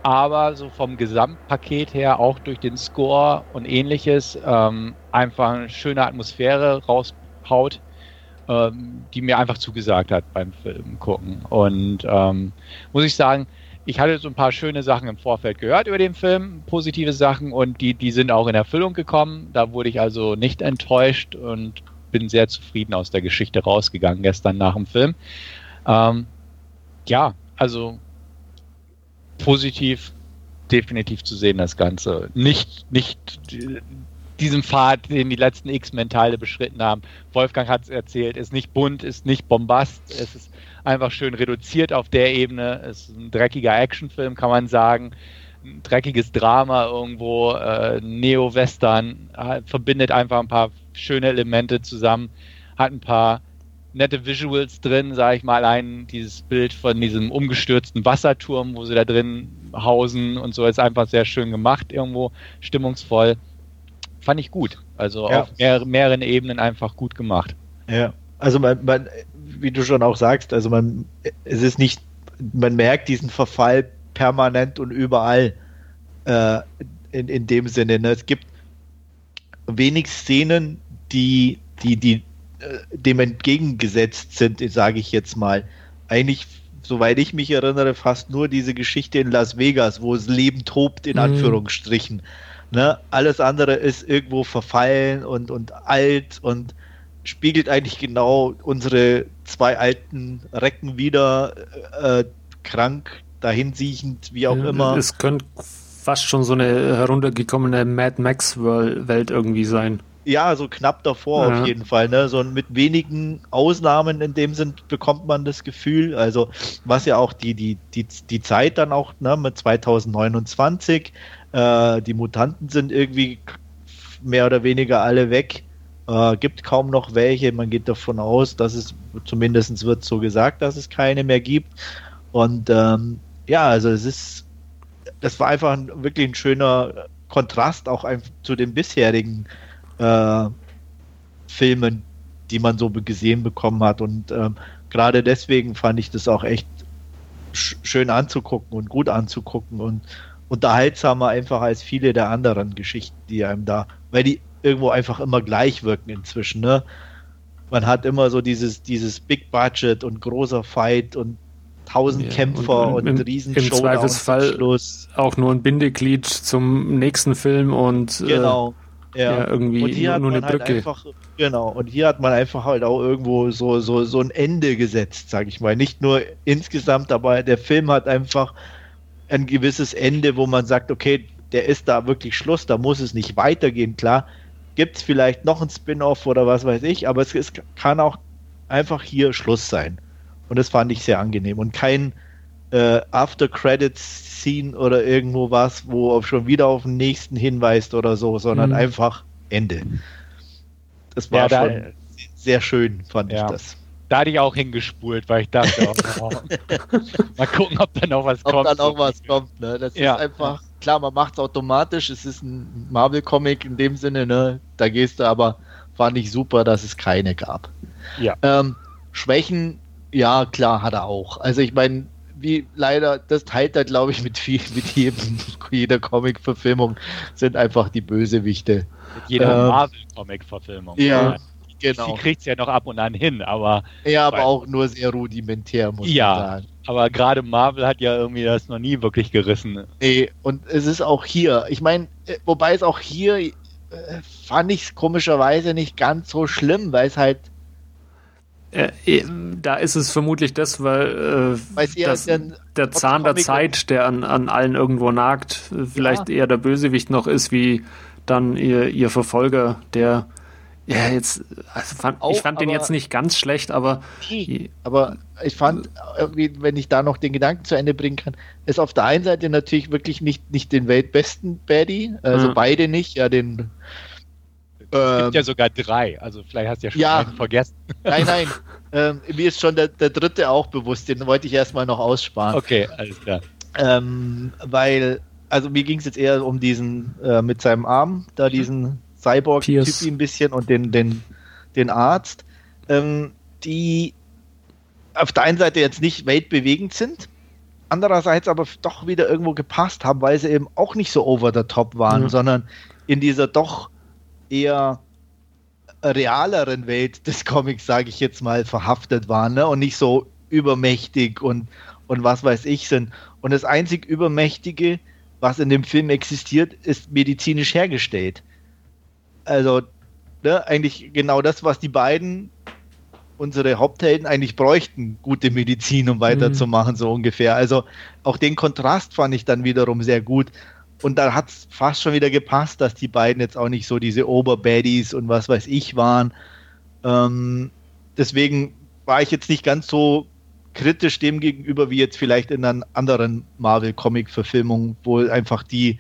B: Aber so vom Gesamtpaket her, auch durch den Score und ähnliches, ähm, einfach eine schöne Atmosphäre raushaut, ähm, die mir einfach zugesagt hat beim Film gucken. Und ähm, muss ich sagen, ich hatte so ein paar schöne Sachen im Vorfeld gehört über den Film, positive Sachen und die, die sind auch in Erfüllung gekommen. Da wurde ich also nicht enttäuscht und bin sehr zufrieden aus der Geschichte rausgegangen gestern nach dem Film. Ähm, ja, also positiv definitiv zu sehen, das Ganze. Nicht, nicht diesem Pfad, den die letzten X-Men-Teile beschritten haben. Wolfgang hat es erzählt, ist nicht bunt, ist nicht bombast, es ist einfach schön reduziert auf der Ebene. Es ist ein dreckiger Actionfilm, kann man sagen. Ein dreckiges Drama irgendwo, äh, Neo-Western, äh, verbindet einfach ein paar schöne Elemente zusammen, hat ein paar nette Visuals drin, sage ich mal, allein dieses Bild von diesem umgestürzten Wasserturm, wo sie da drin hausen und so, ist einfach sehr schön gemacht, irgendwo stimmungsvoll. Fand ich gut. Also ja. auf mehr, mehreren Ebenen einfach gut gemacht.
A: Ja, also man, man, wie du schon auch sagst, also man, es ist nicht, man merkt diesen Verfall permanent und überall äh, in, in dem Sinne. Ne? Es gibt wenig Szenen, die, die, die dem entgegengesetzt sind, sage ich jetzt mal. Eigentlich, soweit ich mich erinnere, fast nur diese Geschichte in Las Vegas, wo es Leben tobt, in mhm. Anführungsstrichen. Ne? Alles andere ist irgendwo verfallen und, und alt und spiegelt eigentlich genau unsere zwei alten Recken wieder, äh, krank, dahinsiechend, wie auch ja, immer.
C: Es könnte fast schon so eine heruntergekommene Mad Max-Welt irgendwie sein.
A: Ja, so knapp davor ja. auf jeden Fall. Ne? So mit wenigen Ausnahmen in dem Sinn bekommt man das Gefühl. Also was ja auch die, die, die, die Zeit dann auch ne, mit 2029, äh, die Mutanten sind irgendwie mehr oder weniger alle weg. Äh, gibt kaum noch welche. Man geht davon aus, dass es zumindest wird so gesagt, dass es keine mehr gibt. Und ähm, ja, also es ist, das war einfach ein, wirklich ein schöner Kontrast auch zu den bisherigen äh, Filmen, die man so gesehen bekommen hat. Und ähm, gerade deswegen fand ich das auch echt sch schön anzugucken und gut anzugucken und unterhaltsamer einfach als viele der anderen Geschichten, die einem da, weil die irgendwo einfach immer gleich wirken inzwischen. Ne? Man hat immer so dieses, dieses Big Budget und großer Fight und tausend ja, Kämpfer und, und, und riesen
C: Im Zweifelsfall auch nur ein Bindeglied zum nächsten Film und
A: äh, genau.
C: Äh, ja. ja, irgendwie
A: und hier nur, nur eine halt Brücke. Halt einfach, genau, und hier hat man einfach halt auch irgendwo so, so, so ein Ende gesetzt, sag ich mal. Nicht nur insgesamt, aber der Film hat einfach ein gewisses Ende, wo man sagt, okay, der ist da wirklich Schluss, da muss es nicht weitergehen. Klar, gibt es vielleicht noch ein Spin-off oder was weiß ich, aber es, es kann auch einfach hier Schluss sein. Und das fand ich sehr angenehm. Und kein äh, After-Credits-Scene oder irgendwo was, wo schon wieder auf den nächsten hinweist oder so, sondern mhm. einfach Ende. Das war ja, schon sehr schön, fand ja. ich das.
B: Da hatte ich auch hingespult, weil ich dachte, oh, mal gucken, ob da noch was ob kommt.
A: Ob da noch was kommt, ne? Das ja. ist einfach, klar, man macht es automatisch, es ist ein Marvel-Comic in dem Sinne, ne? Da gehst du aber, fand ich super, dass es keine gab.
B: Ja.
A: Ähm, Schwächen, ja, klar, hat er auch. Also ich meine, wie leider, das teilt er, glaube ich, mit, viel, mit jedem, jeder Comic-Verfilmung, sind einfach die Bösewichte.
B: Mit jeder ähm, Marvel-Comic-Verfilmung.
A: Ja, genau.
B: Die kriegt es ja noch ab und an hin, aber.
A: Ja, aber auch nur sehr rudimentär, muss
B: ja, man sagen. Aber gerade Marvel hat ja irgendwie das noch nie wirklich gerissen.
A: Nee, und es ist auch hier. Ich meine, äh, wobei es auch hier äh, fand ich es komischerweise nicht ganz so schlimm, weil es halt
C: äh, äh, da ist es vermutlich das, weil äh, das, der Zahn der Zeit, der an, an allen irgendwo nagt, vielleicht ja. eher der Bösewicht noch ist, wie dann ihr, ihr Verfolger, der ja jetzt, also fand, Auch, ich fand den jetzt nicht ganz schlecht, aber.
A: Aber ich fand, wenn ich da noch den Gedanken zu Ende bringen kann, ist auf der einen Seite natürlich wirklich nicht, nicht den weltbesten Baddie, also mhm. beide nicht, ja, den
B: es gibt ja ähm, sogar drei, also vielleicht hast du ja schon
A: ja,
B: einen vergessen.
A: Nein, nein. ähm, mir ist schon der, der dritte auch bewusst, den wollte ich erstmal noch aussparen.
B: Okay, alles klar.
A: Ähm, weil, also mir ging es jetzt eher um diesen äh, mit seinem Arm, da mhm. diesen Cyborg-Typ ein bisschen und den, den, den Arzt. Ähm, die auf der einen Seite jetzt nicht weltbewegend sind, andererseits aber doch wieder irgendwo gepasst haben, weil sie eben auch nicht so over the top waren, mhm. sondern in dieser doch eher realeren Welt des Comics, sage ich jetzt mal, verhaftet waren ne? und nicht so übermächtig und, und was weiß ich sind. Und das einzig Übermächtige, was in dem Film existiert, ist medizinisch hergestellt. Also ne, eigentlich genau das, was die beiden, unsere Haupthelden, eigentlich bräuchten, gute Medizin, um weiterzumachen, mhm. so ungefähr. Also auch den Kontrast fand ich dann wiederum sehr gut. Und da hat es fast schon wieder gepasst, dass die beiden jetzt auch nicht so diese Oberbaddies und was weiß ich waren. Ähm, deswegen war ich jetzt nicht ganz so kritisch dem gegenüber wie jetzt vielleicht in einer anderen Marvel-Comic-Verfilmung, wo einfach die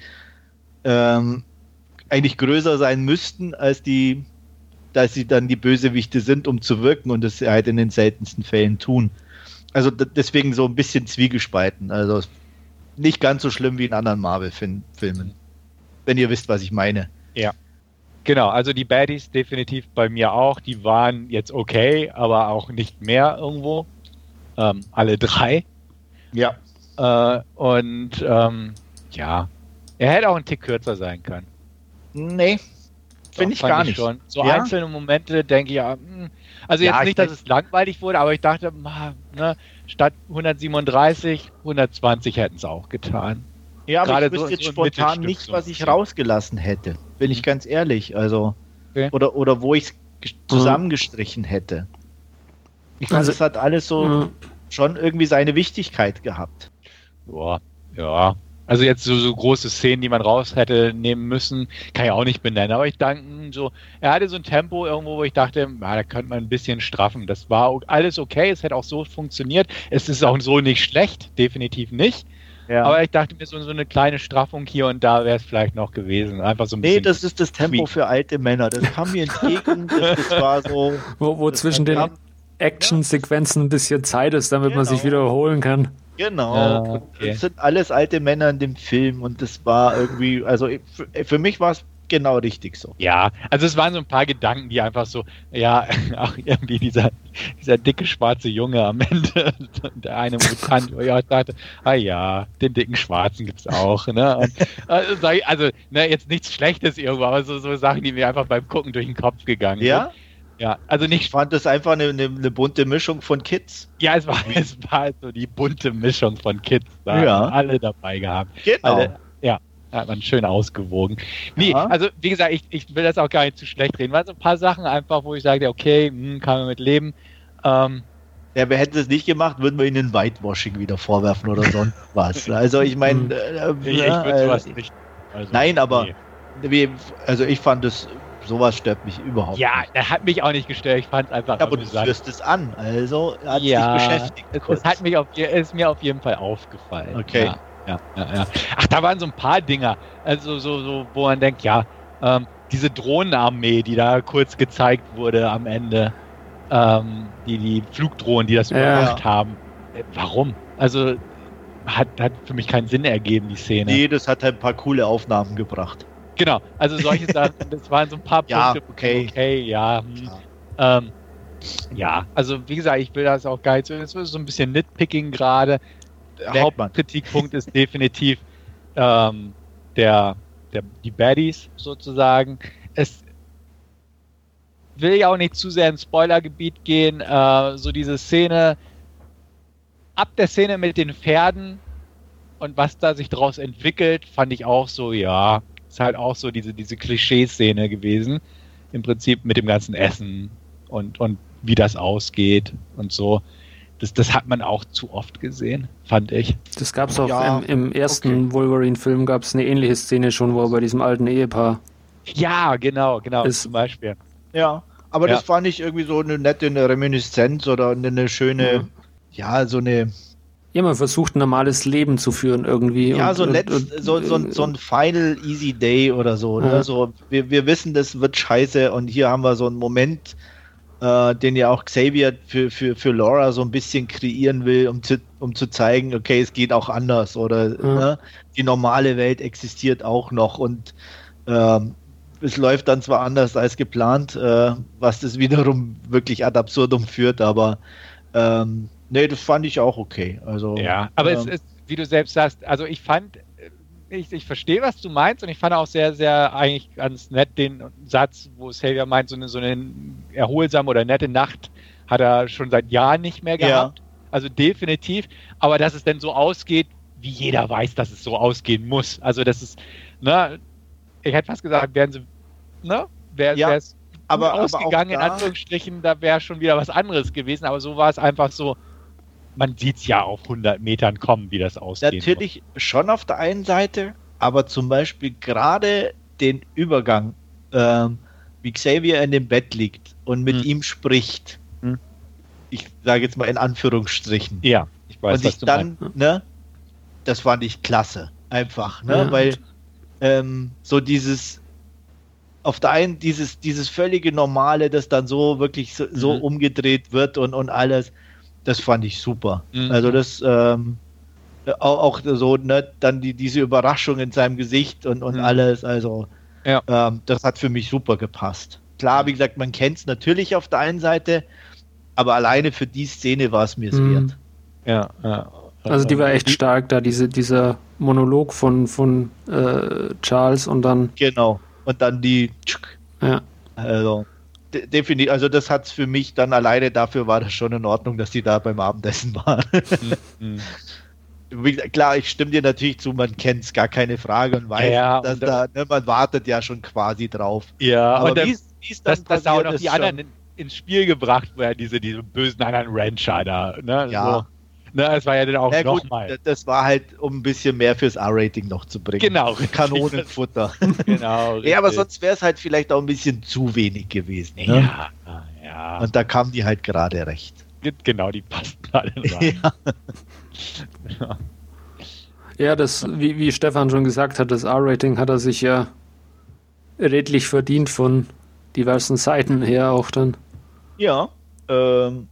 A: ähm, eigentlich größer sein müssten als die dass sie dann die Bösewichte sind, um zu wirken und das halt in den seltensten Fällen tun. Also deswegen so ein bisschen zwiegespalten. Also nicht ganz so schlimm wie in anderen Marvel-Filmen. Wenn ihr wisst, was ich meine.
B: Ja. Genau, also die Baddies definitiv bei mir auch. Die waren jetzt okay, aber auch nicht mehr irgendwo. Ähm, alle drei.
A: Ja.
B: Äh, und ähm, ja, er hätte auch ein Tick kürzer sein können.
A: Nee, Finde ich gar nicht. Schon.
B: So ja? einzelne Momente denke ich ja, hm. also jetzt ja, nicht, dass es langweilig wurde, aber ich dachte, ne, statt 137, 120 hätten es auch getan.
A: Ja, aber Gerade ich wüsste so, jetzt so spontan nicht, was ich rausgelassen hätte, bin ich mhm. ganz ehrlich. Also, okay. oder, oder wo ich es zusammengestrichen hätte. Ich fand, also, es hat alles so mhm. schon irgendwie seine Wichtigkeit gehabt.
B: Ja, ja. Also jetzt so, so große Szenen, die man raus hätte nehmen müssen, kann ich auch nicht benennen. Aber ich denke, so, er hatte so ein Tempo irgendwo, wo ich dachte, ah, da könnte man ein bisschen straffen. Das war alles okay, es hätte auch so funktioniert. Es ist auch so nicht schlecht, definitiv nicht. Ja. Aber ich dachte mir, so, so eine kleine Straffung hier und da wäre es vielleicht noch gewesen. Einfach so ein
A: bisschen. Nee, das ist das Tempo tweak. für alte Männer. Das kam mir entgegen. das, das war so.
C: Wo, wo zwischen den Action-Sequenzen ein bisschen Zeit ist, damit genau. man sich genau. wiederholen kann.
A: Genau. Ja, okay. Das sind alles alte Männer in dem Film und das war irgendwie, also für, für mich war es genau richtig so.
B: Ja, also es waren so ein paar Gedanken, die einfach so, ja, ach, irgendwie dieser, dieser dicke schwarze Junge am Ende, der eine Mutant, wo ich auch dachte, ah ja, den dicken Schwarzen gibt's auch, ne? Und, also, also ne, jetzt nichts Schlechtes irgendwo, aber so, so Sachen, die mir einfach beim Gucken durch den Kopf gegangen
A: sind. Ja?
B: Also nicht.
A: Ich fand das einfach eine, eine, eine, bunte Mischung von Kids.
B: Ja, es war, es war so die bunte Mischung von Kids. Da
A: ja.
B: alle dabei gehabt.
A: Genau.
B: Alle, ja, hat man schön ausgewogen. Nee, ja. also wie gesagt, ich, ich will das auch gar nicht zu schlecht reden, weil so ein paar Sachen einfach, wo ich sage, okay, hm, kann man mit leben. Ähm,
A: ja, wir hätten es nicht gemacht, würden wir ihnen Whitewashing wieder vorwerfen oder sonst was. Also ich meine, hm. äh, ich, ich würde sowas äh, nicht. Also, nein, aber nee. wie, also ich fand es sowas stört mich überhaupt
B: ja, nicht. Ja, das hat mich auch nicht gestört. Ich fand es einfach.
A: Ja, aber du führst es an, also
B: hat ja, dich beschäftigt. Es, es hat mich auf, ist mir auf jeden Fall aufgefallen.
A: Okay.
B: Ja, ja, ja, ja. Ach, da waren so ein paar Dinger, also so, so wo man denkt, ja, ähm, diese Drohnenarmee, die da kurz gezeigt wurde am Ende, ähm, die, die Flugdrohnen, die das überwacht haben. Äh, warum? Also hat, hat für mich keinen Sinn ergeben, die Szene.
A: Nee, das hat halt ein paar coole Aufnahmen gebracht.
B: Genau, also solche Sachen, das waren so ein paar
A: ja, Punkte.
B: Okay, okay ja. Hm. Ähm, ja, also wie gesagt, ich will das auch gar nicht so. Ist so ein bisschen Nitpicking gerade. Der Hauptkritikpunkt ist definitiv ähm, der, der, die Baddies sozusagen. Es will ja auch nicht zu sehr ins Spoilergebiet gehen. Äh, so diese Szene, ab der Szene mit den Pferden und was da sich daraus entwickelt, fand ich auch so, ja, ist halt auch so diese, diese Klischeeszene gewesen. Im Prinzip mit dem ganzen Essen und, und wie das ausgeht und so. Das, das hat man auch zu oft gesehen, fand ich.
C: Das gab es auch ja, im, im, ersten okay. Wolverine-Film, gab es eine ähnliche Szene schon, wo er bei diesem alten Ehepaar.
B: Ja, genau, genau, ist, zum Beispiel.
A: Ja, aber ja. das fand ich irgendwie so eine nette eine Reminiszenz oder eine, eine schöne, mhm. ja, so eine
C: ja, man versucht ein normales Leben zu führen irgendwie.
A: Ja, und, so, letzt, und, so, so, so, ein Final Easy Day oder so. Ne? Ja. so wir, wir wissen, das wird scheiße und hier haben wir so einen Moment, äh, den ja auch Xavier für, für, für Laura so ein bisschen kreieren will, um zu, um zu zeigen, okay, es geht auch anders oder ja. ne? die normale Welt existiert auch noch und ähm, es läuft dann zwar anders als geplant, äh, was das wiederum wirklich ad absurdum führt, aber ähm, nee, das fand ich auch okay. Also,
B: ja, aber ähm, es ist, wie du selbst sagst, also ich fand, ich, ich verstehe, was du meinst und ich fand auch sehr, sehr eigentlich ganz nett den Satz, wo Xavier meint, so eine, so eine erholsame oder nette Nacht hat er schon seit Jahren nicht mehr gehabt. Ja. Also definitiv. Aber dass es denn so ausgeht, wie jeder weiß, dass es so ausgehen muss. Also das ist, ne, ich hätte fast gesagt, wären sie, ne, wäre
A: ja,
B: es aber, ausgegangen, aber in Anführungsstrichen, da wäre schon wieder was anderes gewesen. Aber so war es einfach so, man sieht es ja auf 100 Metern kommen, wie das aussieht.
A: Natürlich muss. schon auf der einen Seite, aber zum Beispiel gerade den Übergang, ähm, wie Xavier in dem Bett liegt und mit hm. ihm spricht. Hm. Ich sage jetzt mal in Anführungsstrichen.
B: Ja,
A: ich weiß, und ich dann, meinst. ne, das fand ich klasse. Einfach, ne, ja. weil ähm, so dieses auf der einen dieses, dieses völlige Normale, das dann so wirklich so, so mhm. umgedreht wird und, und alles das fand ich super. Mhm. Also das ähm, auch, auch, so, ne, dann die, diese Überraschung in seinem Gesicht und, und mhm. alles, also ja. ähm, das hat für mich super gepasst. Klar, wie gesagt, man kennt es natürlich auf der einen Seite, aber alleine für die Szene war es mir es mhm. wert.
C: Ja, ja. Also die war echt stark, da diese, dieser Monolog von, von äh, Charles und dann.
A: Genau. Und dann die.
C: Ja.
A: Also definitiv, also das hat es für mich dann alleine dafür war das schon in Ordnung, dass die da beim Abendessen waren. Mhm. Klar, ich stimme dir natürlich zu, man kennt es, gar keine Frage und weiß, ja, dass und da, ne, man wartet ja schon quasi drauf.
B: Ja, aber wie ist das, das, das auch noch die anderen in, ins Spiel gebracht, er diese, diese bösen anderen Rancher da, ne?
A: Ja. So.
B: Ne, es war ja dann auch ja, nochmal.
A: Das war halt, um ein bisschen mehr fürs R-Rating noch zu bringen.
B: Genau.
A: Kanonenfutter.
B: genau.
A: ja, aber sonst wäre es halt vielleicht auch ein bisschen zu wenig gewesen. Ne?
B: Ja, ja.
A: Und da kamen die halt gerade recht.
B: Genau, die passten alle rein.
C: ja. ja, das, wie, wie Stefan schon gesagt hat, das R-Rating hat er sich ja redlich verdient von diversen Seiten her auch dann.
A: Ja, ähm,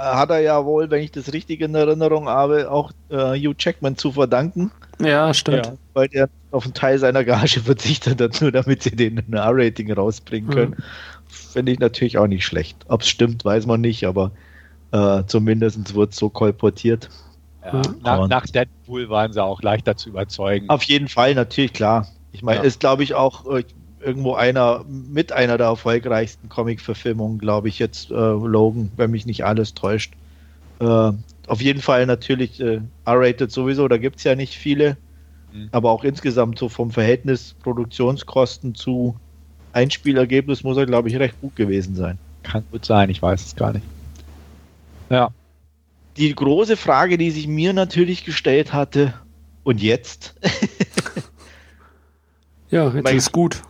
A: hat er ja wohl, wenn ich das richtig in Erinnerung habe, auch äh, Hugh Jackman zu verdanken.
C: Ja, stimmt. Ja,
A: weil er auf einen Teil seiner Gage verzichtet hat, nur damit sie den in R-Rating rausbringen können. Mhm. Finde ich natürlich auch nicht schlecht. Ob es stimmt, weiß man nicht, aber äh, zumindest wird es so kolportiert.
B: Ja, nach, nach, Deadpool waren sie auch leichter zu überzeugen.
A: Auf jeden Fall, natürlich, klar. Ich meine, ja. ist glaube ich auch, äh, irgendwo einer mit einer der erfolgreichsten Comic-Verfilmungen, glaube ich, jetzt äh, Logan, wenn mich nicht alles täuscht. Äh, auf jeden Fall natürlich äh, R-rated sowieso, da gibt es ja nicht viele, mhm. aber auch insgesamt so vom Verhältnis Produktionskosten zu Einspielergebnis muss er, glaube ich, recht gut gewesen sein.
B: Kann gut sein, ich weiß es gar nicht.
A: Ja. Die große Frage, die sich mir natürlich gestellt hatte, und jetzt?
C: ja, jetzt ist gut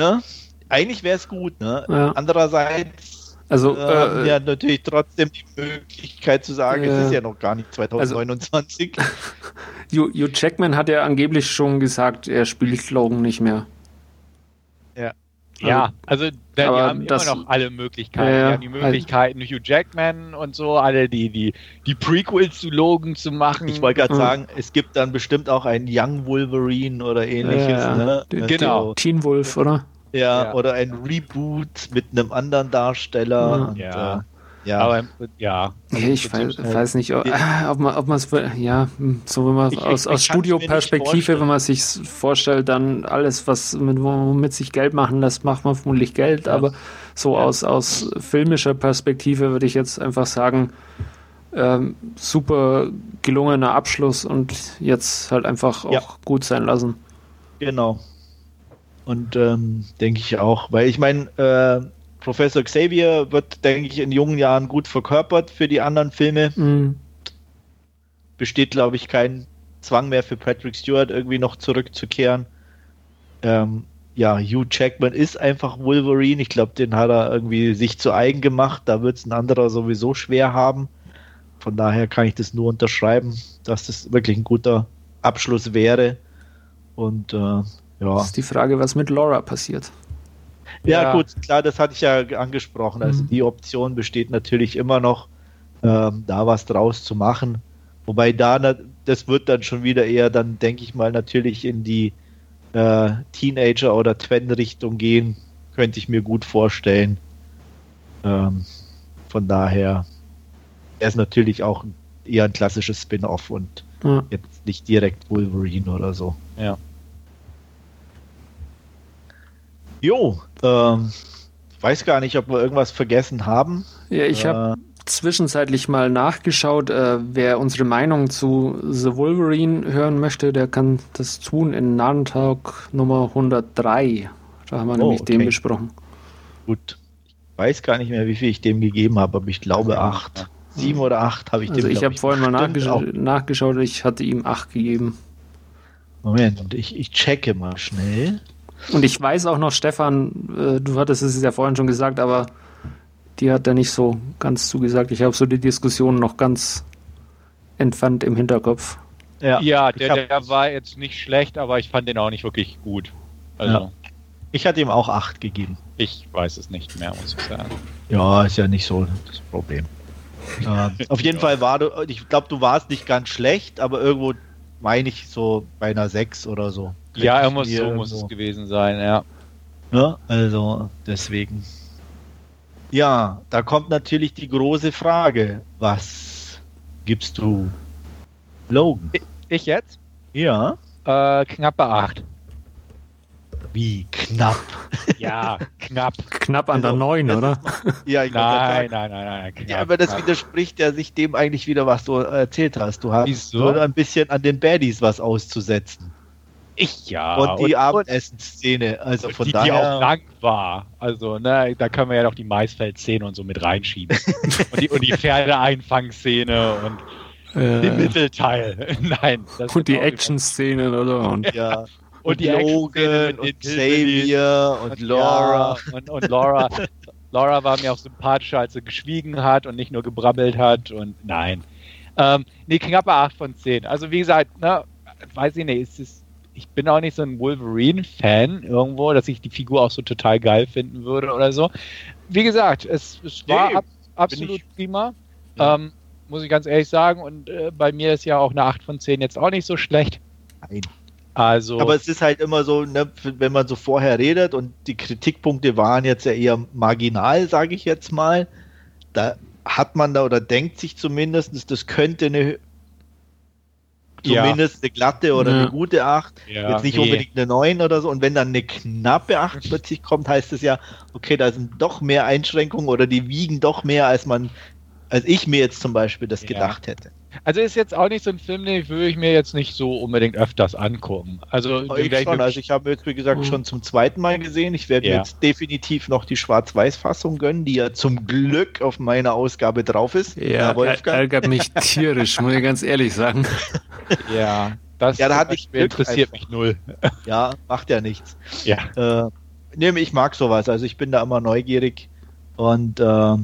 A: ne? Eigentlich wäre es gut, ne? Ja. Andererseits
C: also,
A: äh, äh, ja natürlich trotzdem die Möglichkeit zu sagen, äh, es ist ja noch gar nicht 2029. Also,
C: Hugh, Jackman hat ja angeblich schon gesagt, er spielt Logan nicht mehr.
B: Ja. Ja, also, also die haben das, immer noch alle Möglichkeiten. Ja, die haben die Möglichkeiten, also, Hugh Jackman und so, alle die, die, die Prequels zu Logan zu machen.
A: Ich wollte gerade mhm. sagen, es gibt dann bestimmt auch einen Young Wolverine oder ähnliches. Ja, ne?
C: Genau. Also, Teen Wolf, oder?
A: Ja, ja, oder ein Reboot mit einem anderen Darsteller.
B: Ja. Und, ja. Äh, ja. Aber ja.
C: Ich weiß, weiß, nicht, ob, ob man ob es ja, so wenn man ich, aus, aus Studioperspektive, wenn man sich vorstellt, dann alles, was mit, womit sich Geld machen lässt, macht man vermutlich Geld, ja. aber so ja. aus, aus filmischer Perspektive würde ich jetzt einfach sagen, ähm, super gelungener Abschluss und jetzt halt einfach auch gut sein lassen.
A: Genau. Und ähm, denke ich auch, weil ich meine, äh, Professor Xavier wird, denke ich, in jungen Jahren gut verkörpert für die anderen Filme. Mhm. Besteht, glaube ich, kein Zwang mehr für Patrick Stewart, irgendwie noch zurückzukehren. Ähm, ja, Hugh Jackman ist einfach Wolverine. Ich glaube, den hat er irgendwie sich zu eigen gemacht. Da wird es ein anderer sowieso schwer haben. Von daher kann ich das nur unterschreiben, dass das wirklich ein guter Abschluss wäre. Und äh, ja. Das
C: ist die Frage, was mit Laura passiert.
A: Ja, ja, gut, klar, das hatte ich ja angesprochen. Also mhm. die Option besteht natürlich immer noch, ähm, da was draus zu machen. Wobei da, das wird dann schon wieder eher dann, denke ich mal, natürlich in die äh, Teenager- oder Twen-Richtung gehen, könnte ich mir gut vorstellen. Ähm, von daher, er ist natürlich auch eher ein klassisches Spin-off und ja. jetzt nicht direkt Wolverine oder so.
B: Ja.
A: Jo, ähm, weiß gar nicht, ob wir irgendwas vergessen haben.
C: Ja, ich habe äh, zwischenzeitlich mal nachgeschaut. Äh, wer unsere Meinung zu The Wolverine hören möchte, der kann das tun in Narrentalk Nummer 103. Da haben wir oh, nämlich okay. den besprochen.
A: Gut. Ich weiß gar nicht mehr, wie viel ich dem gegeben habe, aber ich glaube acht. Sieben oder acht habe ich
C: also dem Ich habe vorhin mal nachgesch nachgeschaut, ich hatte ihm acht gegeben.
A: Moment, ich, ich checke mal schnell.
C: Und ich weiß auch noch, Stefan, äh, du hattest es ja vorhin schon gesagt, aber die hat er nicht so ganz zugesagt. Ich habe so die Diskussion noch ganz entfernt im Hinterkopf.
B: Ja, ja der, der, war jetzt nicht schlecht, aber ich fand den auch nicht wirklich gut.
A: Also. Ja. Ich hatte ihm auch acht gegeben.
B: Ich weiß es nicht mehr, muss ich sagen.
A: Ja, ist ja nicht so das Problem. äh, auf jeden Fall war du, ich glaube, du warst nicht ganz schlecht, aber irgendwo meine ich so bei einer 6 oder so.
B: Ja, er muss, so muss es gewesen sein, ja.
A: Ja, also deswegen. Ja, da kommt natürlich die große Frage. Was gibst du Logan?
B: Ich jetzt?
A: Ja.
B: Äh, knappe 8.
A: Wie knapp?
B: Ja, knapp.
C: Knapp an der 9, also, oder?
B: ja, ich nein, nein, nein, nein,
A: knapp, Ja, aber das knapp. widerspricht ja sich dem eigentlich wieder, was du erzählt hast. Du hast Wieso? nur ein bisschen an den Baddies was auszusetzen.
B: Ich ja.
A: Und die Abendessen-Szene, also von
B: die,
A: daher. Die
B: auch lang war. Also, ne, da können wir ja noch die Maisfeld-Szene und so mit reinschieben. und, die, und die Pferdeeinfangszene und äh. den Mittelteil. Nein.
C: und die Action-Szenen, oder?
A: Und, ja. Und, und die Logan und, Xavier und, und Laura.
B: Ja, und, und Laura. Laura war mir auch sympathischer, als sie geschwiegen hat und nicht nur gebrabbelt hat. Und nein. Ähm, nee, knappe 8 von 10. Also wie gesagt, ne, weiß ich nicht, es ist ich bin auch nicht so ein Wolverine-Fan irgendwo, dass ich die Figur auch so total geil finden würde oder so. Wie gesagt, es, es war nee, ab, absolut prima. Ja. Ähm, muss ich ganz ehrlich sagen. Und äh, bei mir ist ja auch eine 8 von 10 jetzt auch nicht so schlecht.
A: Nein. Also, Aber es ist halt immer so, ne, wenn man so vorher redet und die Kritikpunkte waren jetzt ja eher marginal, sage ich jetzt mal. Da hat man da oder denkt sich zumindest, das könnte eine zumindest ja. eine glatte oder ja. eine gute 8. Ja, Jetzt nicht nee. unbedingt eine 9 oder so. Und wenn dann eine knappe 8 plötzlich kommt, heißt es ja, okay, da sind doch mehr Einschränkungen oder die wiegen doch mehr, als man, als ich mir jetzt zum Beispiel das gedacht hätte.
B: Also ist jetzt auch nicht so ein Film, den würde ich mir jetzt nicht so unbedingt öfters angucken. Also
A: ich schon. Also ich habe jetzt wie gesagt mhm. schon zum zweiten Mal gesehen. Ich werde ja. jetzt definitiv noch die Schwarz-Weiß-Fassung gönnen, die ja zum Glück auf meiner Ausgabe drauf ist.
C: Ja, ärgert mich tierisch, muss ich ganz ehrlich sagen.
B: Ja, das
A: ja, da hatte ich
B: Glück interessiert einfach. mich null.
A: Ja, macht ja nichts.
B: Ja.
A: Äh, nee, ich mag sowas. Also ich bin da immer neugierig und äh,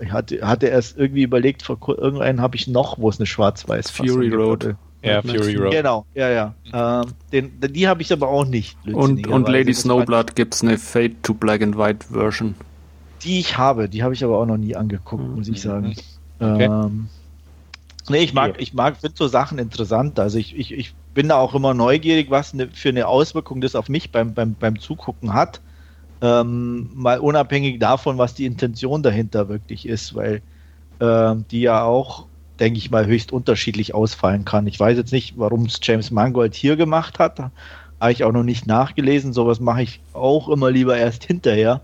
A: ich hatte, hatte erst irgendwie überlegt, vor irgendeinen habe ich noch, wo es eine schwarz-weiß
C: Fury Road.
B: Ja, Fury Road.
A: Genau, ja, ja. Ähm, den, die habe ich aber auch nicht.
C: Und, und Lady Snowblood gibt es eine Fade to Black and White Version.
A: Die ich habe, die habe ich aber auch noch nie angeguckt, mhm. muss ich sagen. Okay. Ähm, nee, ich mag, ich mag, finde so Sachen interessant. Also ich, ich, ich bin da auch immer neugierig, was ne, für eine Auswirkung das auf mich beim, beim, beim Zugucken hat. Ähm, mal unabhängig davon, was die Intention dahinter wirklich ist, weil äh, die ja auch, denke ich mal, höchst unterschiedlich ausfallen kann. Ich weiß jetzt nicht, warum es James Mangold hier gemacht hat, habe ich auch noch nicht nachgelesen. Sowas mache ich auch immer lieber erst hinterher,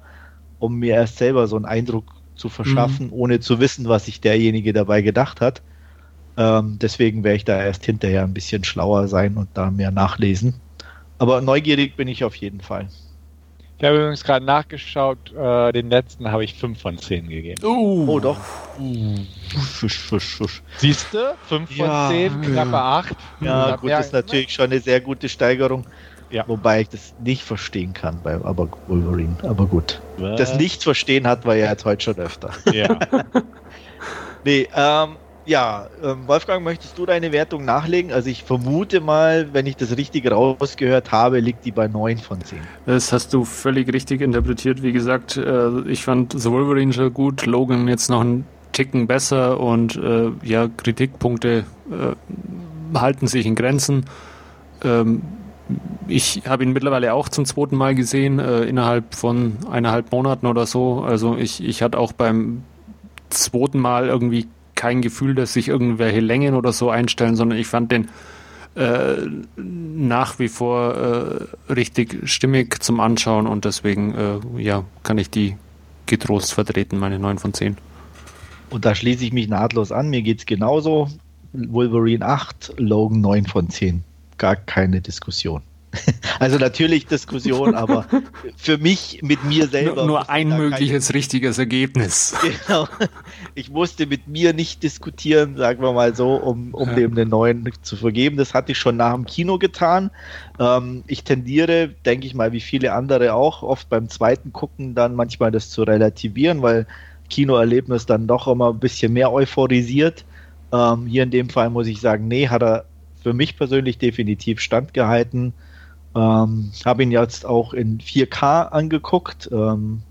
A: um mir erst selber so einen Eindruck zu verschaffen, mhm. ohne zu wissen, was sich derjenige dabei gedacht hat. Ähm, deswegen werde ich da erst hinterher ein bisschen schlauer sein und da mehr nachlesen. Aber neugierig bin ich auf jeden Fall.
B: Ich habe übrigens gerade nachgeschaut, äh, den letzten habe ich 5 von 10 gegeben.
A: Uh. Oh, doch.
B: Uh. Siehst du? 5 von ja. 10, knappe 8.
A: Ja, gut, das ist natürlich schon eine sehr gute Steigerung. Ja. Wobei ich das nicht verstehen kann bei aber Wolverine. Aber gut. Was? Das Nicht-Verstehen hat wir ja jetzt heute schon öfter.
B: Ja.
A: nee, ähm, ja, ähm, Wolfgang, möchtest du deine Wertung nachlegen? Also ich vermute mal, wenn ich das richtig rausgehört habe, liegt die bei 9 von 10.
C: Das hast du völlig richtig interpretiert. Wie gesagt, äh, ich fand The Wolverine schon gut, Logan jetzt noch einen Ticken besser und äh, ja, Kritikpunkte äh, halten sich in Grenzen. Ähm, ich habe ihn mittlerweile auch zum zweiten Mal gesehen, innerhalb von eineinhalb Monaten oder so. Also ich, ich hatte auch beim zweiten Mal irgendwie kein Gefühl, dass sich irgendwelche Längen oder so einstellen, sondern ich fand den äh, nach wie vor äh, richtig stimmig zum Anschauen und deswegen äh, ja, kann ich die getrost vertreten, meine 9 von 10.
A: Und da schließe ich mich nahtlos an. Mir geht es genauso. Wolverine 8, Logan 9 von 10. Gar keine Diskussion. Also natürlich Diskussion, aber für mich mit mir selber.
C: Nur, nur ein mögliches keine... richtiges Ergebnis. Genau.
A: Ich musste mit mir nicht diskutieren, sagen wir mal so, um, um ja. dem einen neuen zu vergeben. Das hatte ich schon nach dem Kino getan. Ähm, ich tendiere, denke ich mal, wie viele andere auch, oft beim zweiten Gucken dann manchmal das zu relativieren, weil Kinoerlebnis dann doch immer ein bisschen mehr euphorisiert. Ähm, hier in dem Fall muss ich sagen, nee, hat er für mich persönlich definitiv standgehalten. Ähm, Habe ihn jetzt auch in 4K angeguckt. Ähm,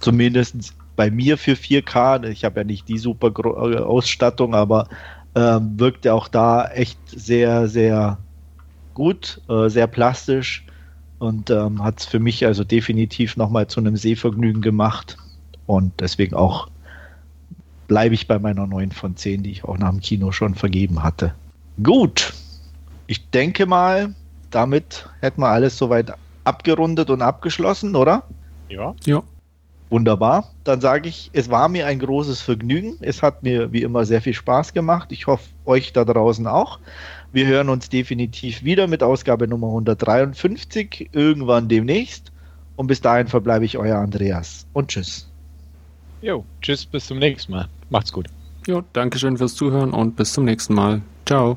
A: zumindest bei mir für 4K. Ich habe ja nicht die super äh, Ausstattung, aber ähm, wirkte auch da echt sehr, sehr gut, äh, sehr plastisch und ähm, hat es für mich also definitiv nochmal zu einem Sehvergnügen gemacht. Und deswegen auch bleibe ich bei meiner 9 von 10, die ich auch nach dem Kino schon vergeben hatte. Gut, ich denke mal, damit hätten wir alles soweit abgerundet und abgeschlossen, oder?
B: Ja.
C: Ja.
A: Wunderbar. Dann sage ich, es war mir ein großes Vergnügen. Es hat mir wie immer sehr viel Spaß gemacht. Ich hoffe, euch da draußen auch. Wir hören uns definitiv wieder mit Ausgabe Nummer 153 irgendwann demnächst. Und bis dahin verbleibe ich euer Andreas. Und tschüss.
B: Jo, tschüss, bis zum nächsten Mal. Macht's gut.
C: Jo, Dankeschön fürs Zuhören und bis zum nächsten Mal. Ciao.